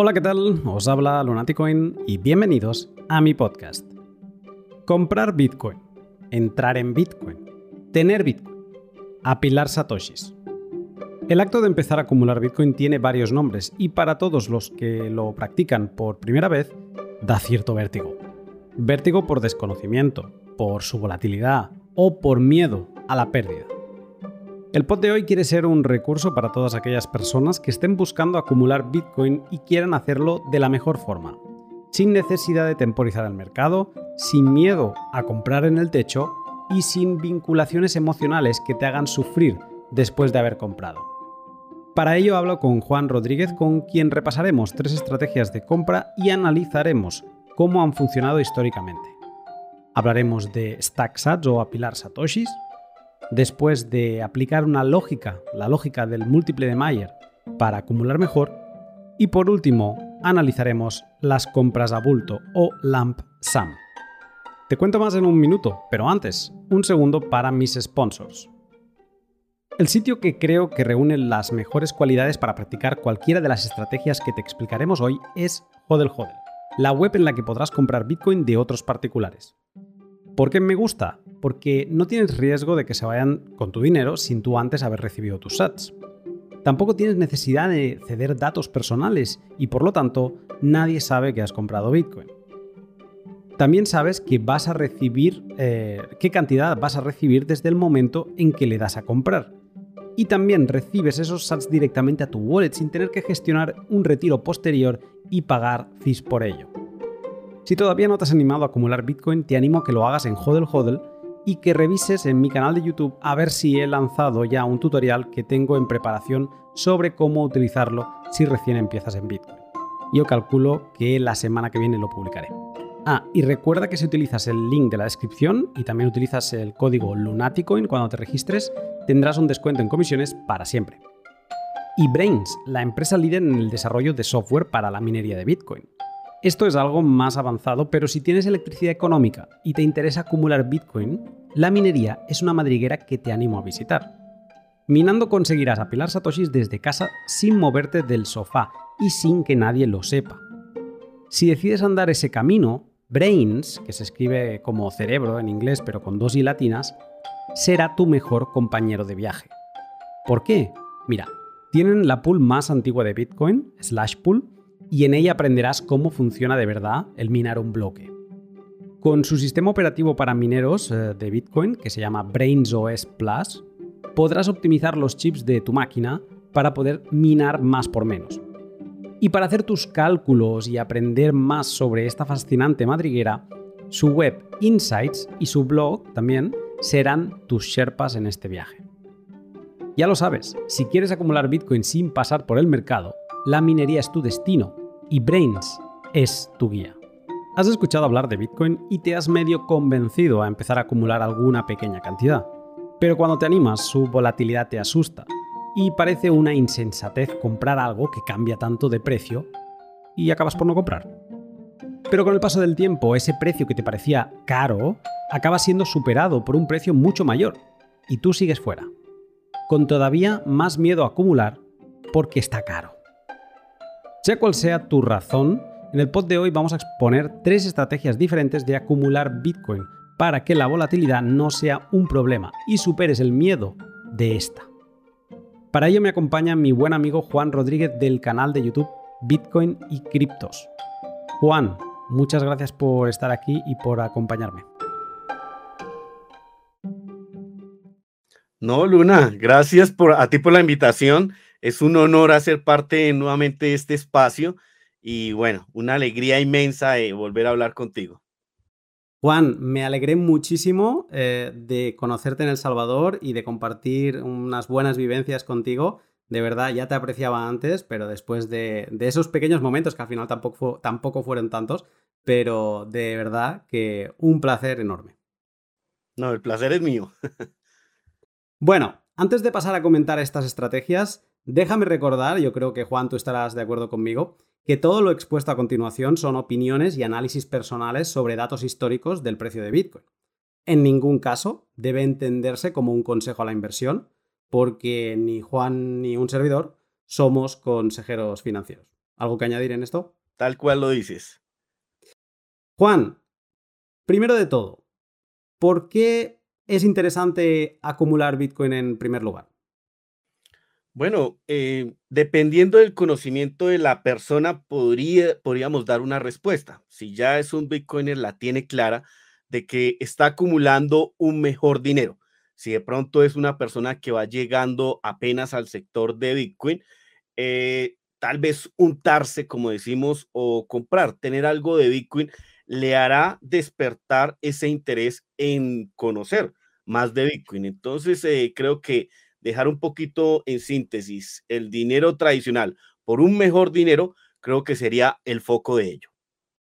Hola, ¿qué tal? Os habla Lunaticoin y bienvenidos a mi podcast. Comprar Bitcoin, entrar en Bitcoin, tener Bitcoin, apilar satoshis. El acto de empezar a acumular Bitcoin tiene varios nombres y para todos los que lo practican por primera vez, da cierto vértigo. Vértigo por desconocimiento, por su volatilidad o por miedo a la pérdida. El pod de hoy quiere ser un recurso para todas aquellas personas que estén buscando acumular Bitcoin y quieran hacerlo de la mejor forma, sin necesidad de temporizar el mercado, sin miedo a comprar en el techo y sin vinculaciones emocionales que te hagan sufrir después de haber comprado. Para ello hablo con Juan Rodríguez, con quien repasaremos tres estrategias de compra y analizaremos cómo han funcionado históricamente. Hablaremos de stack sats o apilar satoshis, después de aplicar una lógica, la lógica del múltiple de Mayer, para acumular mejor. Y por último, analizaremos las compras a bulto o lamp sum. Te cuento más en un minuto, pero antes, un segundo para mis sponsors. El sitio que creo que reúne las mejores cualidades para practicar cualquiera de las estrategias que te explicaremos hoy es Hodel Hodel, la web en la que podrás comprar Bitcoin de otros particulares. ¿Por qué me gusta? Porque no tienes riesgo de que se vayan con tu dinero sin tú antes haber recibido tus sats. Tampoco tienes necesidad de ceder datos personales y por lo tanto nadie sabe que has comprado Bitcoin. También sabes que vas a recibir eh, qué cantidad vas a recibir desde el momento en que le das a comprar. Y también recibes esos sats directamente a tu wallet sin tener que gestionar un retiro posterior y pagar fees por ello. Si todavía no te has animado a acumular Bitcoin, te animo a que lo hagas en Hodel Hodel y que revises en mi canal de YouTube a ver si he lanzado ya un tutorial que tengo en preparación sobre cómo utilizarlo si recién empiezas en Bitcoin. Yo calculo que la semana que viene lo publicaré. Ah, y recuerda que si utilizas el link de la descripción y también utilizas el código Lunaticoin cuando te registres, tendrás un descuento en comisiones para siempre. Y Brains, la empresa líder en el desarrollo de software para la minería de Bitcoin. Esto es algo más avanzado, pero si tienes electricidad económica y te interesa acumular Bitcoin, la minería es una madriguera que te animo a visitar. Minando conseguirás apilar satoshis desde casa sin moverte del sofá y sin que nadie lo sepa. Si decides andar ese camino, Brains, que se escribe como cerebro en inglés pero con dos y latinas, será tu mejor compañero de viaje. ¿Por qué? Mira, tienen la pool más antigua de Bitcoin, Slash Pool, y en ella aprenderás cómo funciona de verdad el minar un bloque. Con su sistema operativo para mineros eh, de Bitcoin, que se llama BrainsOS Plus, podrás optimizar los chips de tu máquina para poder minar más por menos. Y para hacer tus cálculos y aprender más sobre esta fascinante madriguera, su web Insights y su blog también serán tus Sherpas en este viaje. Ya lo sabes, si quieres acumular Bitcoin sin pasar por el mercado, la minería es tu destino y Brains es tu guía. Has escuchado hablar de Bitcoin y te has medio convencido a empezar a acumular alguna pequeña cantidad. Pero cuando te animas, su volatilidad te asusta y parece una insensatez comprar algo que cambia tanto de precio y acabas por no comprar. Pero con el paso del tiempo, ese precio que te parecía caro acaba siendo superado por un precio mucho mayor y tú sigues fuera, con todavía más miedo a acumular porque está caro. Sea cual sea tu razón, en el pod de hoy vamos a exponer tres estrategias diferentes de acumular Bitcoin para que la volatilidad no sea un problema y superes el miedo de esta. Para ello me acompaña mi buen amigo Juan Rodríguez del canal de YouTube Bitcoin y Criptos. Juan, muchas gracias por estar aquí y por acompañarme. No, Luna, gracias por, a ti por la invitación es un honor hacer parte nuevamente de este espacio y bueno, una alegría inmensa de volver a hablar contigo. Juan, me alegré muchísimo eh, de conocerte en El Salvador y de compartir unas buenas vivencias contigo. De verdad, ya te apreciaba antes, pero después de, esos pequeños momentos, que al final tampoco, tampoco fueron tantos, pero de verdad que un placer enorme. No, el placer es mío. bueno, antes de pasar a comentar estas estrategias, Déjame recordar, yo creo que Juan tú estarás de acuerdo conmigo, que todo lo expuesto a continuación son opiniones y análisis personales sobre datos históricos del precio de Bitcoin. En ningún caso debe entenderse como un consejo a la inversión, porque ni Juan ni un servidor somos consejeros financieros. ¿Algo que añadir en esto? Tal cual lo dices. Juan, primero de todo, ¿por qué es interesante acumular Bitcoin en primer lugar? Bueno, eh, dependiendo del conocimiento de la persona, podría, podríamos dar una respuesta. Si ya es un Bitcoiner, la tiene clara de que está acumulando un mejor dinero. Si de pronto es una persona que va llegando apenas al sector de Bitcoin, eh, tal vez untarse, como decimos, o comprar, tener algo de Bitcoin, le hará despertar ese interés en conocer más de Bitcoin. Entonces, eh, creo que dejar un poquito en síntesis el dinero tradicional por un mejor dinero, creo que sería el foco de ello.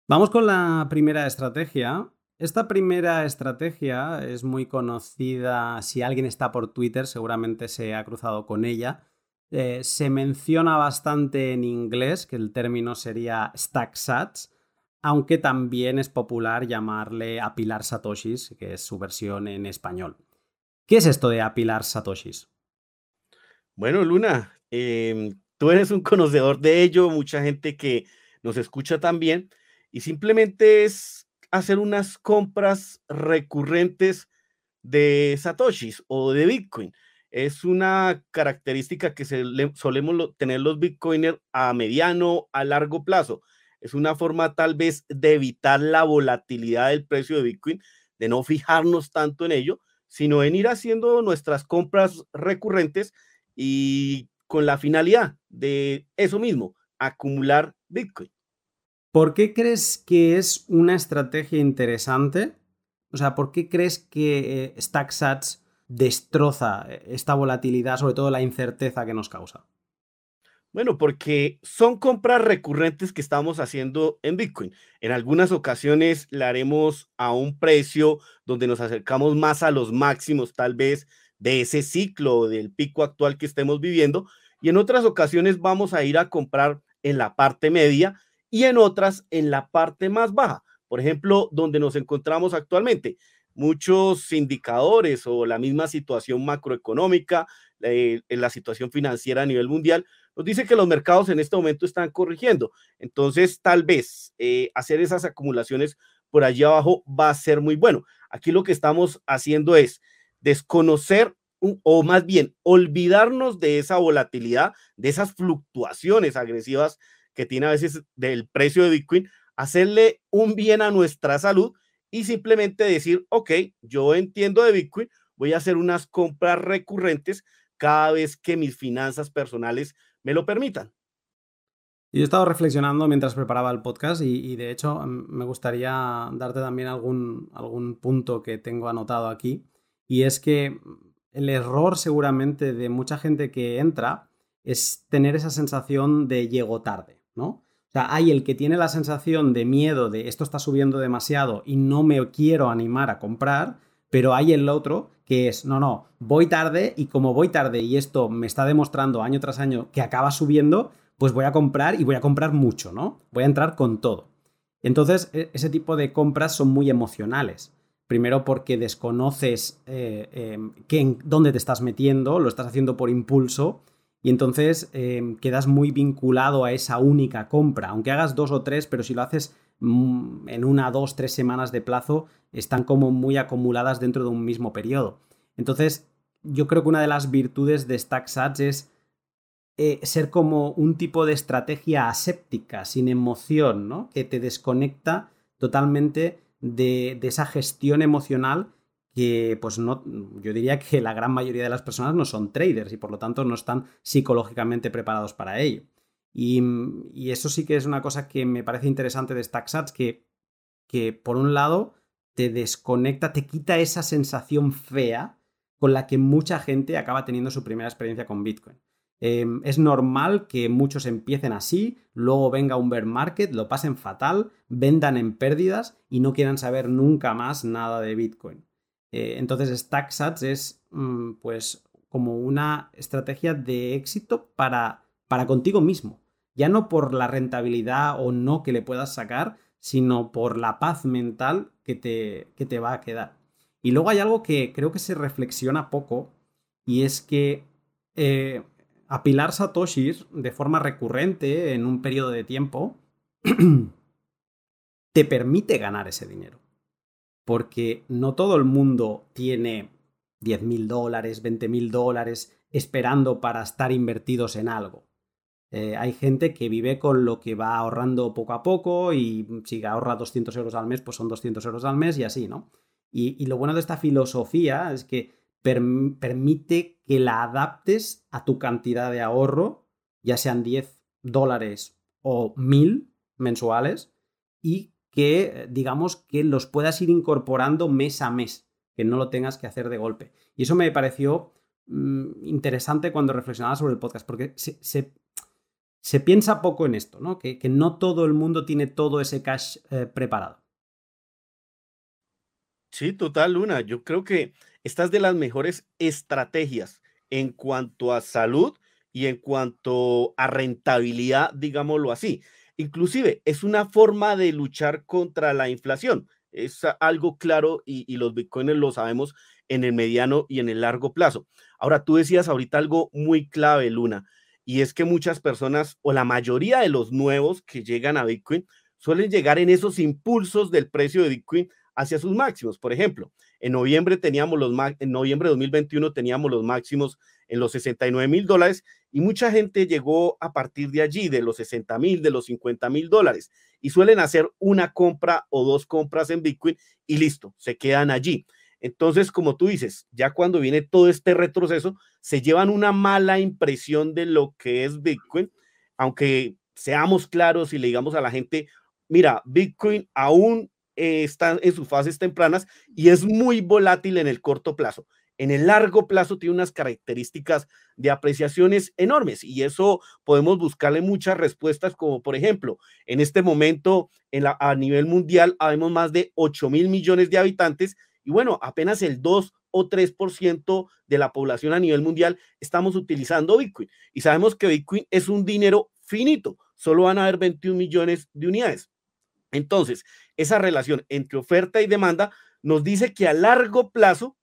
Vamos con la primera estrategia. Esta primera estrategia es muy conocida, si alguien está por Twitter seguramente se ha cruzado con ella. Eh, se menciona bastante en inglés, que el término sería stack sats, aunque también es popular llamarle apilar satoshis, que es su versión en español. ¿Qué es esto de apilar satoshis? Bueno, Luna, em, tú eres un conocedor de ello, mucha gente que nos escucha también, y simplemente es hacer unas compras recurrentes de satoshis o de Bitcoin. Es una característica que solemos tener los Bitcoiners a mediano, a largo plazo. Es una forma tal vez de evitar la volatilidad del precio de Bitcoin, de no fijarnos tanto en ello, sino en ir haciendo nuestras compras recurrentes y con la finalidad de eso mismo, acumular Bitcoin. ¿Por qué crees que es una estrategia interesante? O sea, ¿por qué crees que eh, StackSats destroza esta volatilidad, sobre todo la incerteza que nos causa? Bueno, porque son compras recurrentes que estamos haciendo en Bitcoin. En algunas ocasiones la haremos a un precio donde nos acercamos más a los máximos, tal vez de ese ciclo, del pico actual que estemos viviendo, y en otras ocasiones vamos a ir a comprar en la parte media y en otras en la parte más baja. Por ejemplo, donde nos encontramos actualmente. Muchos indicadores o la misma situación macroeconómica, eh, la situación financiera a nivel mundial, nos dice que los mercados en este momento están corrigiendo. Entonces, tal vez eh, hacer esas acumulaciones por allí abajo va a ser muy bueno. Aquí lo que estamos haciendo es desconocer o más bien olvidarnos de esa volatilidad, de esas fluctuaciones agresivas que tiene a veces del precio de Bitcoin, hacerle un bien a nuestra salud y simplemente decir, ok, yo entiendo de Bitcoin, voy a hacer unas compras recurrentes cada vez que mis finanzas personales me lo permitan. Yo he estado reflexionando mientras preparaba el podcast y, de hecho mm, me gustaría darte también algún, algún punto que tengo anotado aquí y es que el error seguramente de mucha gente que entra es tener esa sensación de llego tarde, ¿no? O sea, hay el que tiene la sensación de miedo de esto está subiendo demasiado y no me quiero animar a comprar, pero hay el otro que es, no, no, voy tarde y como voy tarde y esto me está demostrando año tras año que acaba subiendo, pues voy a comprar y voy a comprar mucho, ¿no? Voy a entrar con todo. Entonces, e-, ese tipo de compras son muy emocionales. Primero porque desconoces eh, em, dónde te estás metiendo, lo estás haciendo por impulso y entonces em, quedas muy vinculado a esa única compra. Aunque hagas dos o tres, pero si lo haces mm, en una, dos, tres semanas de plazo, están como muy acumuladas dentro de un mismo periodo. Entonces, yo creo que una de las virtudes de StackSats es eh, ser como un tipo de estrategia aséptica, sin emoción, ¿no? Que te desconecta totalmente de, esa gestión emocional que pues no, yo diría que la gran mayoría de las personas no son traders y por lo tanto no están psicológicamente preparados para ello. Y, eso sí que es una cosa que me parece interesante de StackSats, que, que por un lado te desconecta, te quita esa sensación fea con la que mucha gente acaba teniendo su primera experiencia con Bitcoin. Em, es normal que muchos empiecen así, luego venga un bear market, lo pasen fatal, vendan en pérdidas y no quieran saber nunca más nada de Bitcoin. Eh, entonces StackSats es mm, pues como una estrategia de éxito para, para contigo mismo. Ya no por la rentabilidad o no que le puedas sacar, sino por la paz mental que te, que te va a quedar. Y luego hay algo que creo que se reflexiona poco y es que eh, apilar satoshis de forma recurrente en un periodo de tiempo te permite ganar ese dinero. Porque no todo el mundo tiene 10 mil dólares, 20 mil dólares esperando para estar invertidos en algo. Eh, hay gente que vive con lo que va ahorrando poco a poco y si ahorra 200 euros al mes, pues son 200 euros al mes y así, ¿no? Y, lo bueno de esta filosofía es que permite que la adaptes a tu cantidad de ahorro, ya sean 10 dólares o 1000 mensuales, y que digamos que los puedas ir incorporando mes a mes, que no lo tengas que hacer de golpe. Y eso me pareció mm, interesante cuando reflexionaba sobre el podcast, porque se, piensa poco en esto, ¿no? Que, no todo el mundo tiene todo ese cash eh, preparado. Sí, total, Luna. Yo creo que esta es de las mejores estrategias en cuanto a salud y en cuanto a rentabilidad, digámoslo así. Inclusive es una forma de luchar contra la inflación. Es algo claro y, los bitcoins lo sabemos en el mediano y en el largo plazo. Ahora, tú decías ahorita algo muy clave, Luna, y es que muchas personas o la mayoría de los nuevos que llegan a Bitcoin suelen llegar en esos impulsos del precio de Bitcoin hacia sus máximos. Por ejemplo, en noviembre teníamos los en noviembre de 2021 teníamos los máximos en los 69 mil dólares y mucha gente llegó a partir de allí, de los 60 mil, de los 50 mil dólares y suelen hacer una compra o dos compras en Bitcoin y listo, se quedan allí. Entonces, como tú dices, ya cuando viene todo este retroceso, se llevan una mala impresión de lo que es Bitcoin, aunque seamos claros y le digamos a la gente, mira, Bitcoin aún eh, está en sus fases tempranas y es muy volátil en el corto plazo. En el largo plazo tiene unas características de apreciaciones enormes y eso podemos buscarle muchas respuestas, como por ejemplo, en este momento en la, a nivel mundial habemos más de 8 mil millones de habitantes y bueno, apenas el 2 o 3% de la población a nivel mundial estamos utilizando Bitcoin y sabemos que Bitcoin es un dinero finito, solo van a haber 21 millones de unidades. Entonces, esa relación entre oferta y demanda nos dice que a largo plazo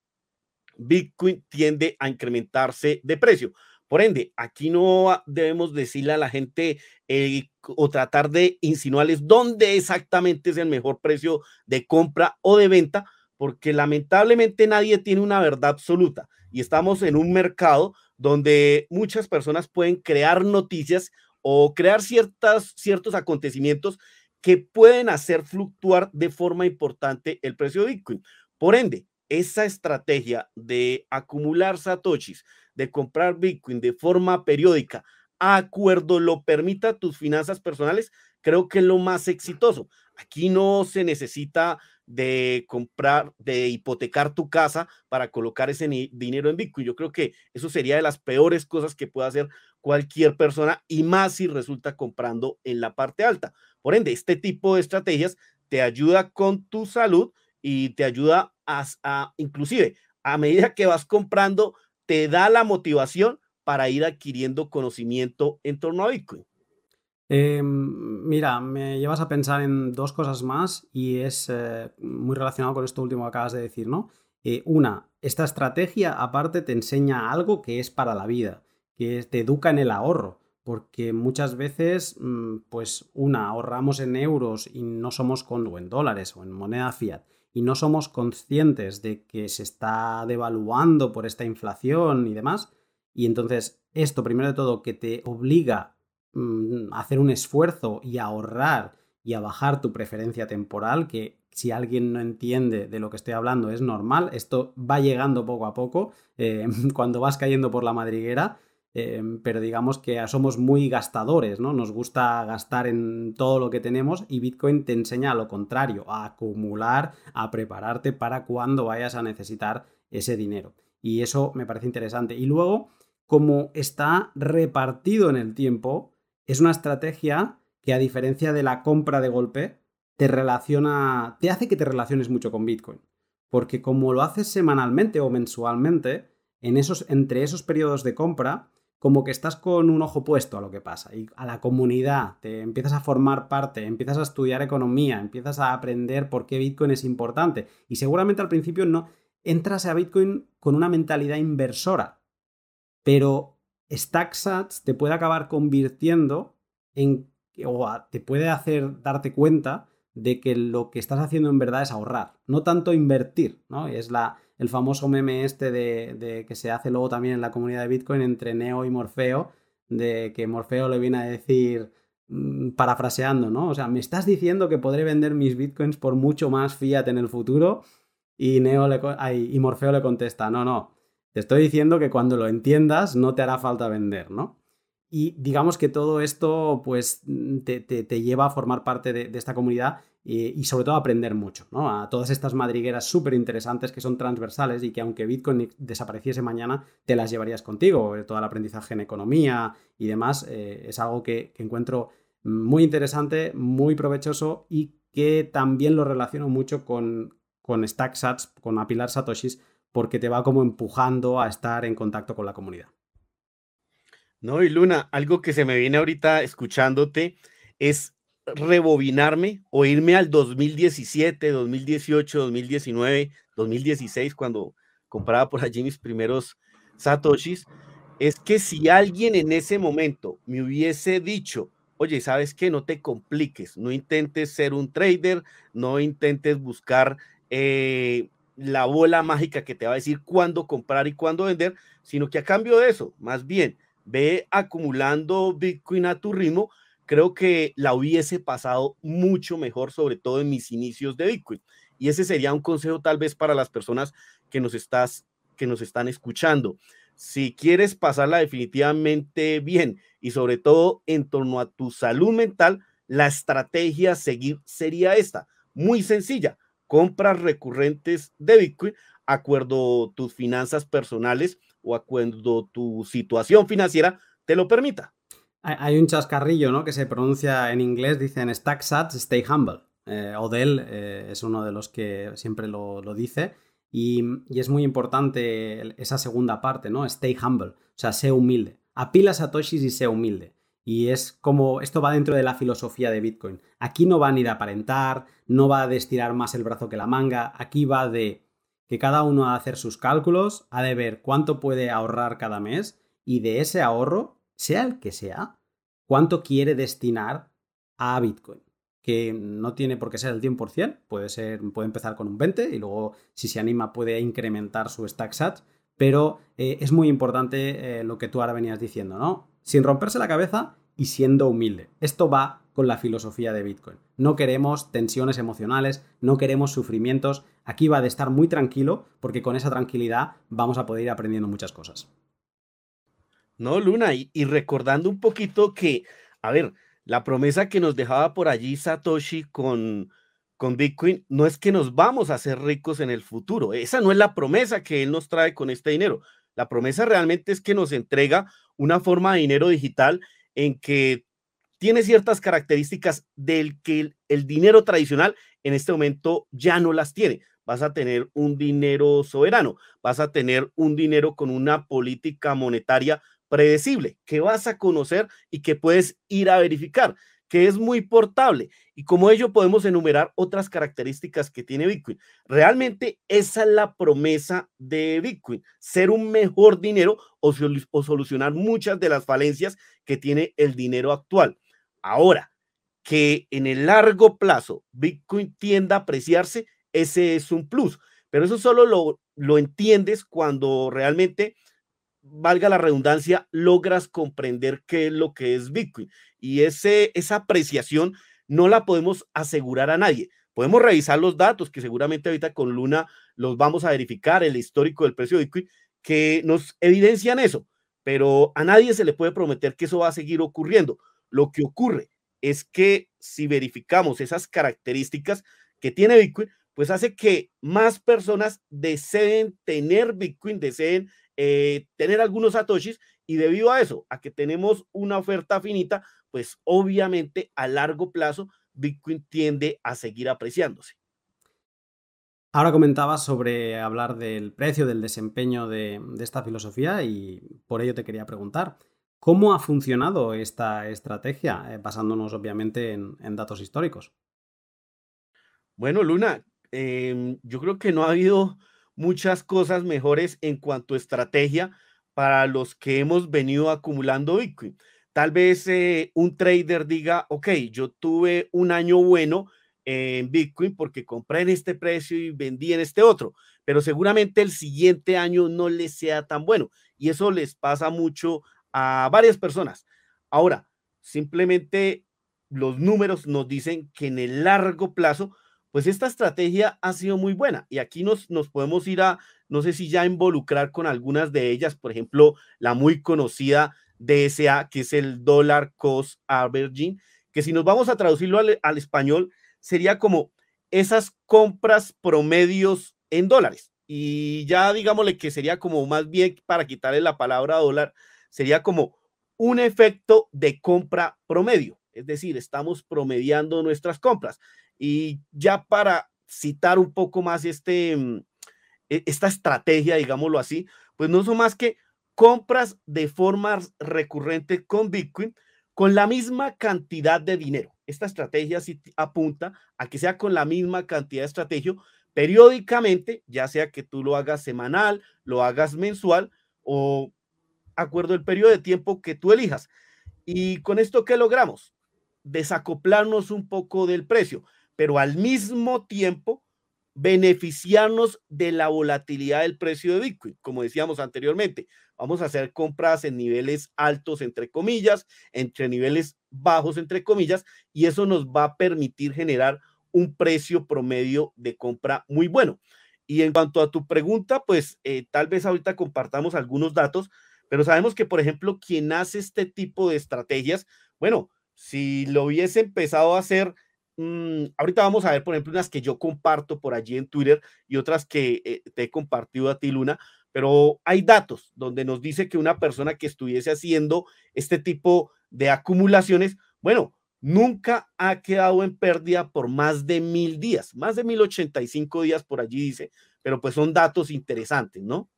Bitcoin tiende a incrementarse de precio. Por ende, aquí no debemos decirle a la gente eh, o tratar de insinuarles dónde exactamente es el mejor precio de compra o de venta, porque lamentablemente nadie tiene una verdad absoluta y estamos en un mercado donde muchas personas pueden crear noticias o crear ciertas, ciertos acontecimientos que pueden hacer fluctuar de forma importante el precio de Bitcoin. Por ende, esa estrategia de acumular satoshis, de comprar Bitcoin de forma periódica, a acuerdo lo permita tus finanzas personales, creo que es lo más exitoso. Aquí no se necesita de comprar, de hipotecar tu casa para colocar ese dinero en Bitcoin. Yo creo que eso sería de las peores cosas que puede hacer cualquier persona y más si resulta comprando en la parte alta. Por ende, este tipo de estrategias te ayuda con tu salud y te ayuda a, inclusive a medida que vas comprando, te da la motivación para ir adquiriendo conocimiento en torno a Bitcoin. Em, mira, me llevas a pensar en dos cosas más y es eh, muy relacionado con esto último que acabas de decir, ¿no? Eh, una, esta estrategia aparte te enseña algo que es para la vida, que te educa en el ahorro porque muchas veces, mm, pues una, ahorramos en euros y no somos con, o en dólares o en moneda fiat, y no somos conscientes de que se está devaluando por esta inflación y demás, y entonces esto, primero de todo, que te obliga mm, a hacer un esfuerzo y a ahorrar y a bajar tu preferencia temporal, que si alguien no entiende de lo que estoy hablando es normal, esto va llegando poco a poco, eh, cuando vas cayendo por la madriguera, Em, pero digamos que somos muy gastadores, ¿no? Nos gusta gastar en todo lo que tenemos y Bitcoin te enseña lo contrario, a acumular, a prepararte para cuando vayas a necesitar ese dinero. Y eso me parece interesante. Y luego, como está repartido en el tiempo, es una estrategia que a diferencia de la compra de golpe, te relaciona, te hace que te relaciones mucho con Bitcoin. Porque como lo haces semanalmente o mensualmente, en esos, entre esos periodos de compra, como que estás con un ojo puesto a lo que pasa y a la comunidad, te empiezas a formar parte, empiezas a estudiar economía, empiezas a aprender por qué Bitcoin es importante y seguramente al principio no entras a Bitcoin con una mentalidad inversora, pero StackSats te puede acabar convirtiendo en, o te puede hacer darte cuenta de que lo que estás haciendo en verdad es ahorrar, no tanto invertir, ¿no? Es la, el famoso meme este de, que se hace luego también en la comunidad de Bitcoin entre Neo y Morfeo, de que Morfeo le viene a decir, mm, parafraseando, ¿no? O sea, me estás diciendo que podré vender mis Bitcoins por mucho más fiat en el futuro y, Neo le, y Morfeo le contesta, no, no, te estoy diciendo que cuando lo entiendas no te hará falta vender, ¿no? Y digamos que todo esto pues te, te, lleva a formar parte de, esta comunidad y, sobre todo a aprender mucho, ¿no? A todas estas madrigueras súper interesantes que son transversales y que aunque Bitcoin desapareciese mañana, te las llevarías contigo. Todo el aprendizaje en economía y demás eh, es algo que, que encuentro muy interesante, muy provechoso y que también lo relaciono mucho con, con StackSats, con apilar satoshis, porque te va como empujando a estar en contacto con la comunidad. No, y Luna, algo que se me viene ahorita escuchándote es rebobinarme o irme al 2017, 2018, 2019, 2016, cuando compraba por allí mis primeros satoshis, es que si alguien en ese momento me hubiese dicho, oye, ¿sabes qué? No te compliques, no intentes ser un trader, no intentes buscar eh, la bola mágica que te va a decir cuándo comprar y cuándo vender, sino que a cambio de eso, más bien, ve acumulando Bitcoin a tu ritmo, creo que la hubiese pasado mucho mejor, sobre todo en mis inicios de Bitcoin. Y ese sería un consejo tal vez para las personas que nos, estás, que nos están escuchando. Si quieres pasarla definitivamente bien y sobre todo en torno a tu salud mental, la estrategia a seguir sería esta, muy sencilla, compras recurrentes de Bitcoin, acuerdo tus finanzas personales o a cuando tu situación financiera te lo permita. Hay un chascarrillo, ¿no? Que se pronuncia en inglés, dicen stack sats, stay humble. Eh, Odell eh, es uno de los que siempre lo, dice. Y, es muy importante esa segunda parte, ¿no? Stay humble. O sea, sé humilde. Apila satoshis y sé humilde. Y es como, esto va dentro de la filosofía de Bitcoin. Aquí no va ni de aparentar, no va de estirar más el brazo que la manga, aquí va de que cada uno ha de hacer sus cálculos, ha de ver cuánto puede ahorrar cada mes y de ese ahorro, sea el que sea, cuánto quiere destinar a Bitcoin. Que no tiene por qué ser el 100%, puede, ser, puede empezar con un 20% y luego, si se anima, puede incrementar su stack sats. Pero eh, es muy importante eh, lo que tú ahora venías diciendo, ¿no? Sin romperse la cabeza y siendo humilde. Esto va con la filosofía de Bitcoin. No queremos tensiones emocionales, no queremos sufrimientos. Aquí va de estar muy tranquilo porque con esa tranquilidad vamos a poder ir aprendiendo muchas cosas. No, Luna, y, recordando un poquito que, a ver, la promesa que nos dejaba por allí Satoshi con, con Bitcoin no es que nos vamos a hacer ricos en el futuro. Esa no es la promesa que él nos trae con este dinero. La promesa realmente es que nos entrega una forma de dinero digital en que tiene ciertas características del que el, dinero tradicional en este momento ya no las tiene. Vas a tener un dinero soberano, vas a tener un dinero con una política monetaria predecible que vas a conocer y que puedes ir a verificar, que es muy portable. Y como ello podemos enumerar otras características que tiene Bitcoin. Realmente esa es la promesa de Bitcoin, ser un mejor dinero o, o solucionar muchas de las falencias que tiene el dinero actual. Ahora, que en el largo plazo Bitcoin tienda a apreciarse, ese es un plus, pero eso solo lo, lo entiendes cuando realmente, valga la redundancia, logras comprender qué es lo que es Bitcoin. Y ese, esa apreciación no la podemos asegurar a nadie. Podemos revisar los datos que seguramente ahorita con Luna los vamos a verificar, el histórico del precio de Bitcoin, que nos evidencian eso, pero a nadie se le puede prometer que eso va a seguir ocurriendo. Lo que ocurre es que si verificamos esas características que tiene Bitcoin, pues hace que más personas deseen tener Bitcoin, deseen eh, tener algunos satoshis y debido a eso, a que tenemos una oferta finita, pues obviamente a largo plazo Bitcoin tiende a seguir apreciándose. Ahora comentabas sobre hablar del precio, del desempeño de, de esta filosofía y por ello te quería preguntar, ¿Cómo ha funcionado esta estrategia? Eh, basándonos obviamente en, datos históricos. Bueno, Luna, em, yo creo que no ha habido muchas cosas mejores en cuanto a estrategia para los que hemos venido acumulando Bitcoin. Tal vez eh, un trader diga, ok, yo tuve un año bueno en Bitcoin porque compré en este precio y vendí en este otro, pero seguramente el siguiente año no les sea tan bueno. Y eso les pasa mucho a varias personas. Ahora, simplemente los números nos dicen que en el largo plazo, pues esta estrategia ha sido muy buena. Y aquí nos, nos podemos ir a, no sé si ya involucrar con algunas de ellas, por ejemplo, la muy conocida DSA, que es el Dollar Cost Averaging, que si nos vamos a traducirlo al, al español, sería como esas compras promedios en dólares. Y ya digámosle que sería como más bien para quitarle la palabra dólar, sería como un efecto de compra promedio. Es decir, estamos promediando nuestras compras. Y ya para citar un poco más este, mm, e, esta estrategia, digámoslo así, pues no son más que compras de forma recurrente con Bitcoin con la misma cantidad de dinero. Esta estrategia sí apunta a que sea con la misma cantidad de estrategia periódicamente, ya sea que tú lo hagas semanal, lo hagas mensual o acuerdo el periodo de tiempo que tú elijas. Y con esto, ¿qué logramos? Desacoplarnos un poco del precio, pero al mismo tiempo beneficiarnos de la volatilidad del precio de Bitcoin. Como decíamos anteriormente, vamos a hacer compras en niveles altos, entre comillas, entre niveles bajos, entre comillas, y eso nos va a permitir generar un precio promedio de compra muy bueno. Y en cuanto a tu pregunta, pues eh, tal vez ahorita compartamos algunos datos, pero sabemos que, por ejemplo, quien hace este tipo de estrategias, bueno, si lo hubiese empezado a hacer Mm, ahorita vamos a ver, por ejemplo, unas que yo comparto por allí en Twitter y otras que eh, te he compartido a ti, Luna, pero hay datos donde nos dice que una persona que estuviese haciendo este tipo de acumulaciones, bueno, nunca ha quedado en pérdida por más de mil días, más de mil ochenta y cinco días por allí dice, pero pues son datos interesantes, ¿no?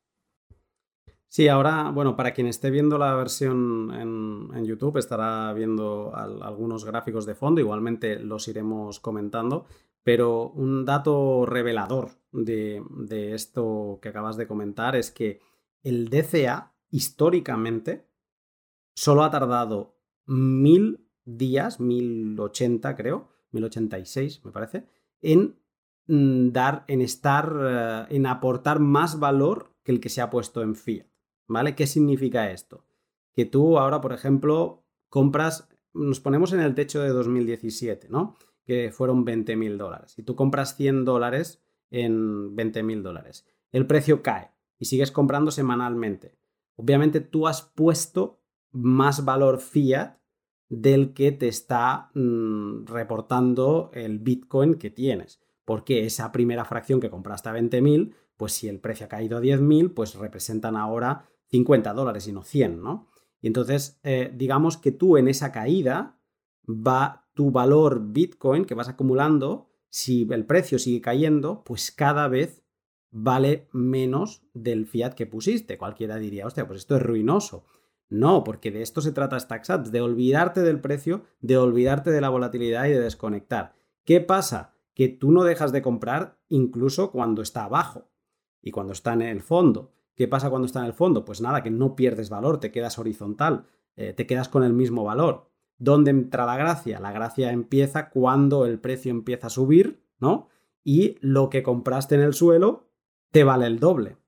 Sí, ahora, bueno, para quien esté viendo la versión en, YouTube, estará viendo algunos gráficos de fondo, igualmente los iremos comentando, pero un dato revelador de, esto que acabas de comentar es que el DCA históricamente solo ha tardado mil días, mil ochenta creo, mil ochenta y seis me parece, en mm, dar, en estar, eh, en aportar más valor que el que se ha puesto en fiat. ¿Vale? ¿Qué significa esto? Que tú ahora, por ejemplo, compras, nos ponemos en el techo de 2017, ¿no? Que fueron 20 mil dólares. Y tú compras 100 dólares en 20 mil dólares. El precio cae y sigues comprando semanalmente. Obviamente tú has puesto más valor fiat del que te está mm, reportando el Bitcoin que tienes. Porque esa primera fracción que compraste a 20.000, pues si el precio ha caído a 10.000, pues representan ahora 50 dólares y no 100, ¿no? Y entonces, eh, digamos que tú en esa caída va tu valor Bitcoin que vas acumulando, si el precio sigue cayendo, pues cada vez vale menos del fiat que pusiste. Cualquiera diría, hostia, pues esto es ruinoso. No, porque de esto se trata StackSats, de olvidarte del precio, de olvidarte de la volatilidad y de desconectar. ¿Qué pasa? Que tú no dejas de comprar incluso cuando está abajo y cuando está en el fondo. ¿Qué pasa cuando está en el fondo? Pues nada, que no pierdes valor, te quedas horizontal, eh, te quedas con el mismo valor. ¿Dónde entra la gracia? La gracia empieza cuando el precio empieza a subir, ¿no? Y lo que compraste en el suelo te vale el doble.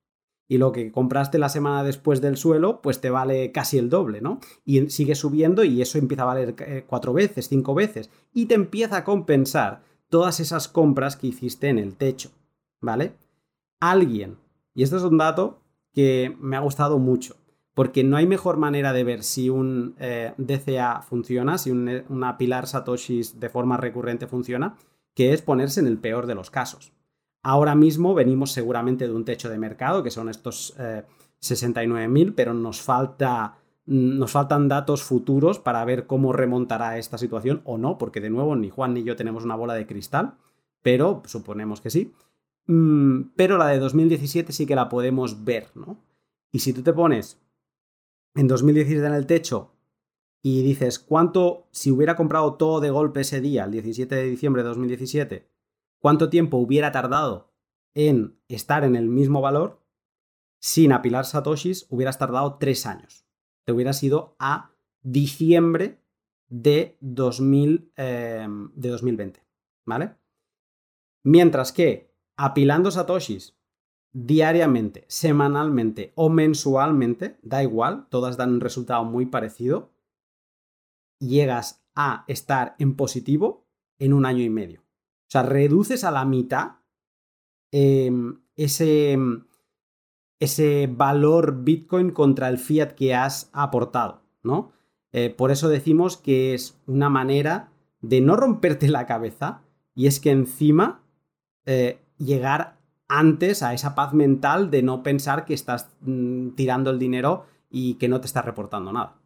Y lo que compraste la semana después del suelo, pues te vale casi el doble, ¿no? Y sigue subiendo y eso empieza a valer eh, cuatro veces, cinco veces. Y te empieza a compensar todas esas compras que hiciste en el techo, ¿vale? Alguien, y esto es un dato que me ha gustado mucho, porque no hay mejor manera de ver si un eh, DCA funciona, si un, una pilar Satoshis de forma recurrente funciona, que es ponerse en el peor de los casos. Ahora mismo venimos seguramente de un techo de mercado, que son estos eh, 69.000, pero nos, falta, nos faltan datos futuros para ver cómo remontará esta situación o no, porque de nuevo ni Juan ni yo tenemos una bola de cristal, pero suponemos que sí. Mm, pero la de 2017 sí que la podemos ver, ¿no? Y si tú te pones en 2017 en el techo y dices cuánto, si hubiera comprado todo de golpe ese día, el 17 de diciembre de 2017, cuánto tiempo hubiera tardado en estar en el mismo valor, sin apilar satoshis hubieras tardado tres años. Te hubieras ido a diciembre de, 2000, em, de 2020, ¿vale? Mientras que apilando satoshis diariamente, semanalmente o mensualmente, da igual, todas dan un resultado muy parecido, llegas a estar en positivo en un año y medio. O sea, reduces a la mitad em, ese, ese valor Bitcoin contra el fiat que has aportado, ¿no? Eh, por eso decimos que es una manera de no romperte la cabeza y es que encima eh, llegar antes a esa paz mental de no pensar que estás mm, tirando el dinero y que no te estás reportando nada.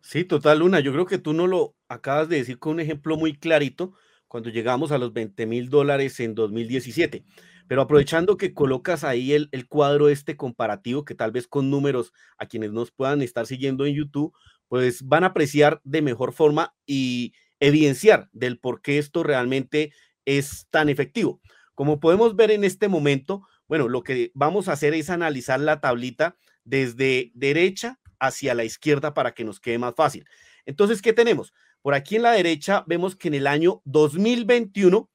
Sí, total, Luna. Yo creo que tú no lo acabas de decir con un ejemplo muy clarito cuando llegamos a los 20 mil dólares en 2017. Pero aprovechando que colocas ahí el, el, cuadro este comparativo, que tal vez con números a quienes nos puedan estar siguiendo en YouTube, pues van a apreciar de mejor forma y evidenciar del por qué esto realmente es tan efectivo. Como podemos ver en este momento, bueno, lo que vamos a hacer es analizar la tablita desde derecha hacia la izquierda para que nos quede más fácil. Entonces, ¿qué tenemos? Por aquí en la derecha vemos que en el año 2021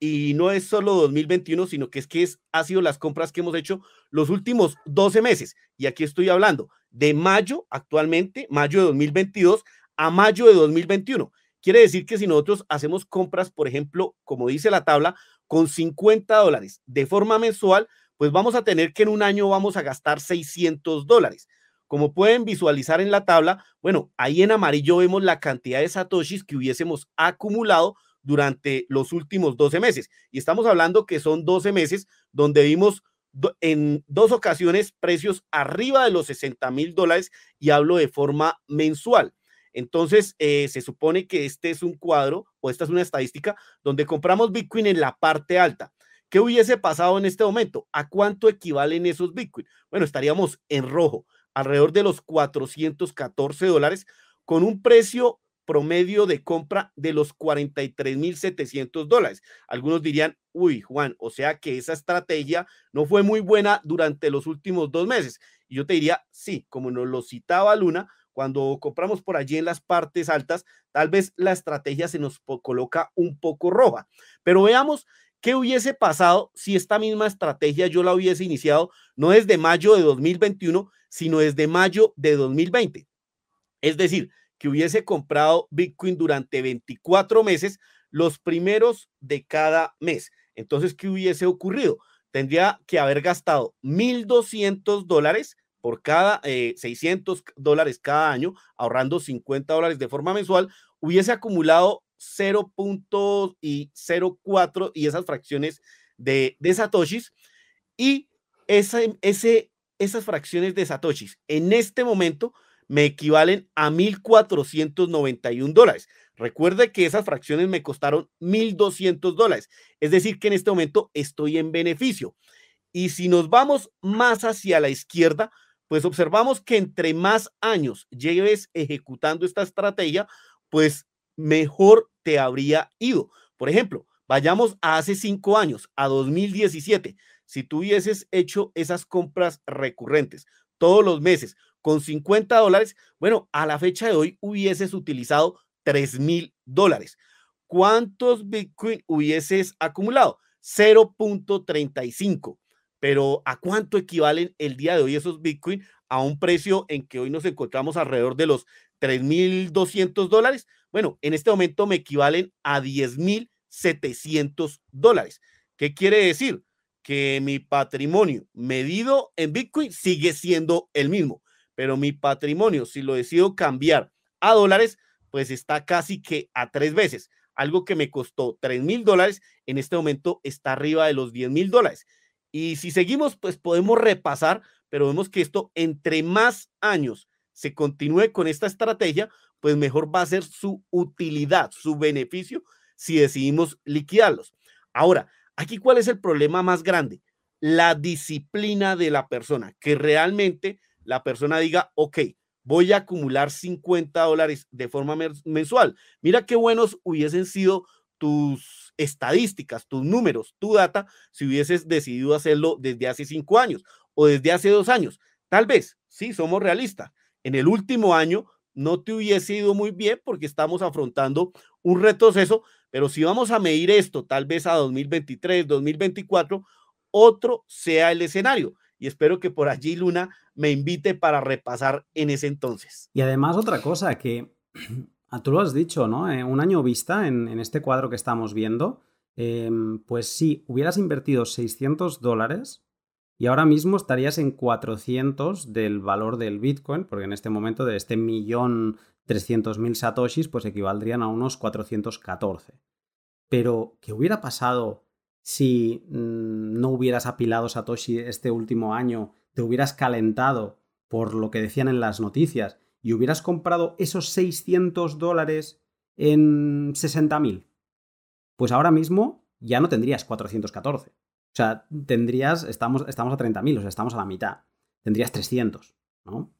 y no es solo 2021, sino que es que es, ha sido las compras que hemos hecho los últimos 12 meses. Y aquí estoy hablando de mayo actualmente, mayo de 2022 a mayo de 2021. Quiere decir que si nosotros hacemos compras, por ejemplo, como dice la tabla, con 50 dólares de forma mensual, pues vamos a tener que en un año vamos a gastar 600 dólares. Como pueden visualizar en la tabla, bueno, ahí en amarillo vemos la cantidad de satoshis que hubiésemos acumulado durante los últimos 12 meses. Y estamos hablando que son 12 meses donde vimos en dos ocasiones precios arriba de los 60 mil dólares y hablo de forma mensual. Entonces, eh, se supone que este es un cuadro o esta es una estadística donde compramos Bitcoin en la parte alta. ¿Qué hubiese pasado en este momento? ¿A cuánto equivalen esos Bitcoin? Bueno, estaríamos en rojo, alrededor de los 414 dólares, con un precio promedio de compra de los 43.700 dólares. Algunos dirían, uy, Juan, o sea que esa estrategia no fue muy buena durante los últimos dos meses. Y yo te diría, sí, como nos lo citaba Luna, cuando compramos por allí en las partes altas, tal vez la estrategia se nos coloca un poco roja. Pero veamos qué hubiese pasado si esta misma estrategia yo la hubiese iniciado no desde mayo de 2021, sino desde mayo de 2020. Es decir, que hubiese comprado Bitcoin durante 24 meses, los primeros de cada mes. Entonces, ¿qué hubiese ocurrido? Tendría que haber gastado 1.200 dólares por cada 600 eh, dólares cada año, ahorrando 50 dólares de forma mensual, hubiese acumulado 0.04 y esas fracciones de, de satoshis y ese, esas fracciones de satoshis en este momento me equivalen a 1.491 dólares. Recuerde que esas fracciones me costaron 1.200 dólares. Es decir, que en este momento estoy en beneficio. Y si nos vamos más hacia la izquierda, pues observamos que entre más años lleves ejecutando esta estrategia, pues mejor te habría ido. Por ejemplo, vayamos a hace cinco años, a 2017. Si tú hubieses hecho esas compras recurrentes todos los meses con 50 dólares, bueno, a la fecha de hoy hubieses utilizado 3 mil dólares. ¿Cuántos Bitcoin hubieses acumulado? 0.35. Pero ¿a cuánto equivalen el día de hoy esos Bitcoin a un precio en que hoy nos encontramos alrededor de los 3.200 dólares? Bueno, en este momento me equivalen a 10.700 dólares. ¿Qué quiere decir? Que mi patrimonio medido en Bitcoin sigue siendo el mismo pero mi patrimonio, si lo decido cambiar a dólares, pues está casi que a tres veces. Algo que me costó tres mil dólares, en este momento está arriba de los 10 mil dólares. Y si seguimos, pues podemos repasar, pero vemos que esto entre más años se continúe con esta estrategia, pues mejor va a ser su utilidad, su beneficio, si decidimos liquidarlos. Ahora, aquí cuál es el problema más grande? La disciplina de la persona, que realmente la persona diga, ok, voy a acumular 50 dólares de forma mensual. Mira qué buenos hubiesen sido tus estadísticas, tus números, tu data, si hubieses decidido hacerlo desde hace cinco años o desde hace dos años. Tal vez, sí, somos realistas. En el último año no te hubiese ido muy bien porque estamos afrontando un retroceso, pero si vamos a medir esto tal vez a 2023, 2024, otro sea el escenario. Y espero que por allí Luna me invite para repasar en ese entonces. Y además otra cosa que ah, tú lo has dicho, ¿no? Eh, un año vista en, este cuadro que estamos viendo, em, pues si hubieras invertido 600 dólares y ahora mismo estarías en 400 del valor del Bitcoin, porque en este momento de este millón 300 mil satoshis, pues equivaldrían a unos 414. Pero, ¿qué hubiera pasado si mm, no hubieras apilado Satoshi este último año, te hubieras calentado por lo que decían en las noticias y hubieras comprado esos 600 dólares en 60.000, pues ahora mismo ya no tendrías 414. O sea, tendrías, estamos, estamos a 30.000, o sea, estamos a la mitad. Tendrías 300, ¿no?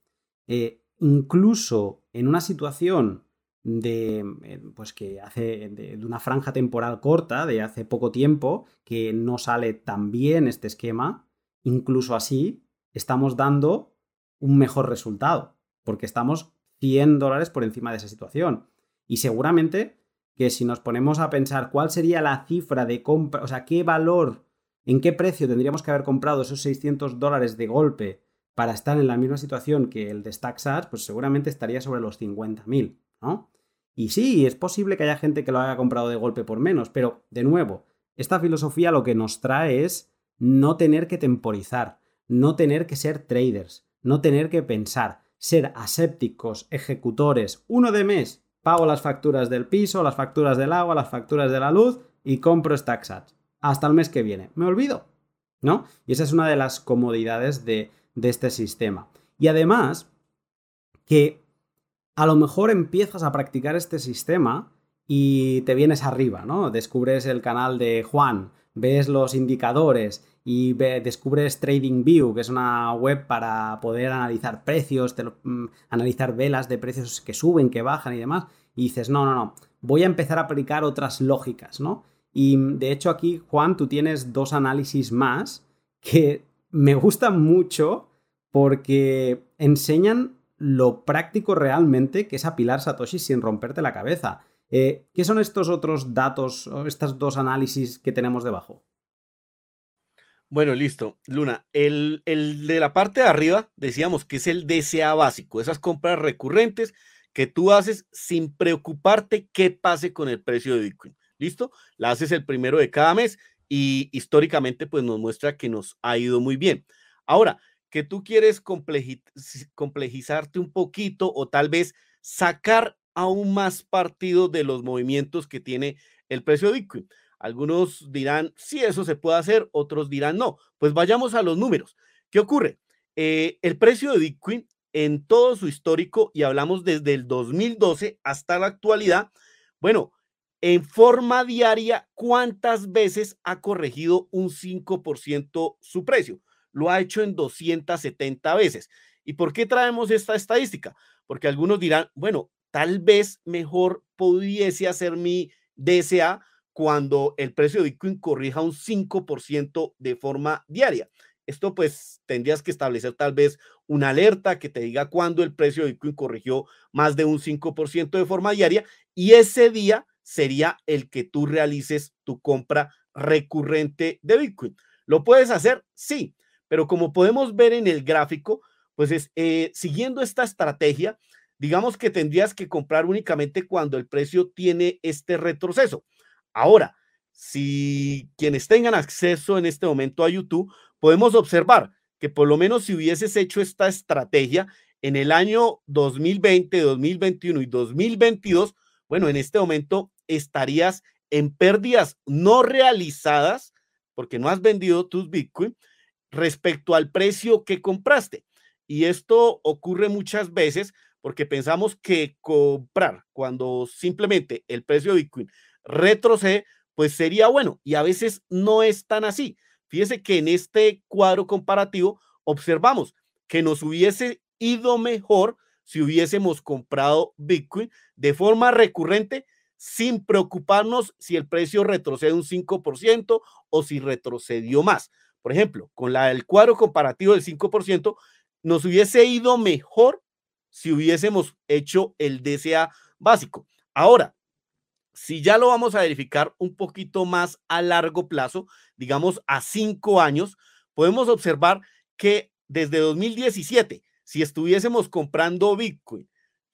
Eh, incluso en una situación de eh, pues que hace de, una franja temporal corta de hace poco tiempo que no sale tan bien este esquema incluso así estamos dando un mejor resultado porque estamos 100 dólares por encima de esa situación y seguramente que si nos ponemos a pensar cuál sería la cifra de compra o sea qué valor en qué precio tendríamos que haber comprado esos 600 dólares de golpe para estar en la misma situación que el de StackSats pues seguramente estaría sobre los 50.000 ¿no? Y sí, es posible que haya gente que lo haya comprado de golpe por menos, pero de nuevo, esta filosofía lo que nos trae es no tener que temporizar, no tener que ser traders, no tener que pensar, ser asépticos, ejecutores, uno de mes, pago las facturas del piso, las facturas del agua, las facturas de la luz y compro StackSats. Hasta el mes que viene. Me olvido. ¿No? Y esa es una de las comodidades de, de este sistema. Y además, que a lo mejor empiezas a practicar este sistema y te vienes arriba, ¿no? Descubres el canal de Juan, ves los indicadores y descubres TradingView, que es una web para poder analizar precios, mm, analizar velas de precios que suben, que bajan y demás, y dices, no, no, no, voy a empezar a aplicar otras lógicas, ¿no? Y de hecho aquí, Juan, tú tienes dos análisis más que me gustan mucho porque enseñan lo práctico realmente que es apilar Satoshi sin romperte la cabeza. Eh, ¿Qué son estos otros datos estos dos análisis que tenemos debajo? Bueno, listo. Luna, el, el, de la parte de arriba decíamos que es el DCA básico, esas compras recurrentes que tú haces sin preocuparte qué pase con el precio de Bitcoin. ¿Listo? La haces el primero de cada mes y históricamente pues nos muestra que nos ha ido muy bien. Ahora, que tú quieres complejizarte un poquito o tal vez sacar aún más partido de los movimientos que tiene el precio de Bitcoin. Algunos dirán, sí, eso se puede hacer, otros dirán, no. Pues vayamos a los números. ¿Qué ocurre? Eh, el precio de Bitcoin en todo su histórico, y hablamos desde el 2012 hasta la actualidad, bueno, en forma diaria, ¿cuántas veces ha corregido un 5% su precio? lo ha hecho en 270 veces. ¿Y por qué traemos esta estadística? Porque algunos dirán, bueno, tal vez mejor pudiese hacer mi DSA cuando el precio de Bitcoin corrija un 5% de forma diaria. Esto pues tendrías que establecer tal vez una alerta que te diga cuándo el precio de Bitcoin corrigió más de un 5% de forma diaria y ese día sería el que tú realices tu compra recurrente de Bitcoin. ¿Lo puedes hacer? Sí, pero como podemos ver en el gráfico, pues es, eh, siguiendo esta estrategia, digamos que tendrías que comprar únicamente cuando el precio tiene este retroceso. Ahora, si quienes tengan acceso en este momento a YouTube, podemos observar que por lo menos si hubieses hecho esta estrategia en el año 2020, 2021 y 2022, bueno, en este momento estarías en pérdidas no realizadas porque no has vendido tus Bitcoin, respecto al precio que compraste. Y esto ocurre muchas veces porque pensamos que comprar cuando simplemente el precio de Bitcoin retrocede, pues sería bueno. Y a veces no es tan así. Fíjese que en este cuadro comparativo observamos que nos hubiese ido mejor si hubiésemos comprado Bitcoin de forma recurrente sin preocuparnos si el precio retrocede un 5% o si retrocedió más. Por ejemplo, con la, el cuadro comparativo del 5%, nos hubiese ido mejor si hubiésemos hecho el DCA básico. Ahora, si ya lo vamos a verificar un poquito más a largo plazo, digamos a cinco años, podemos observar que desde 2017, si estuviésemos comprando Bitcoin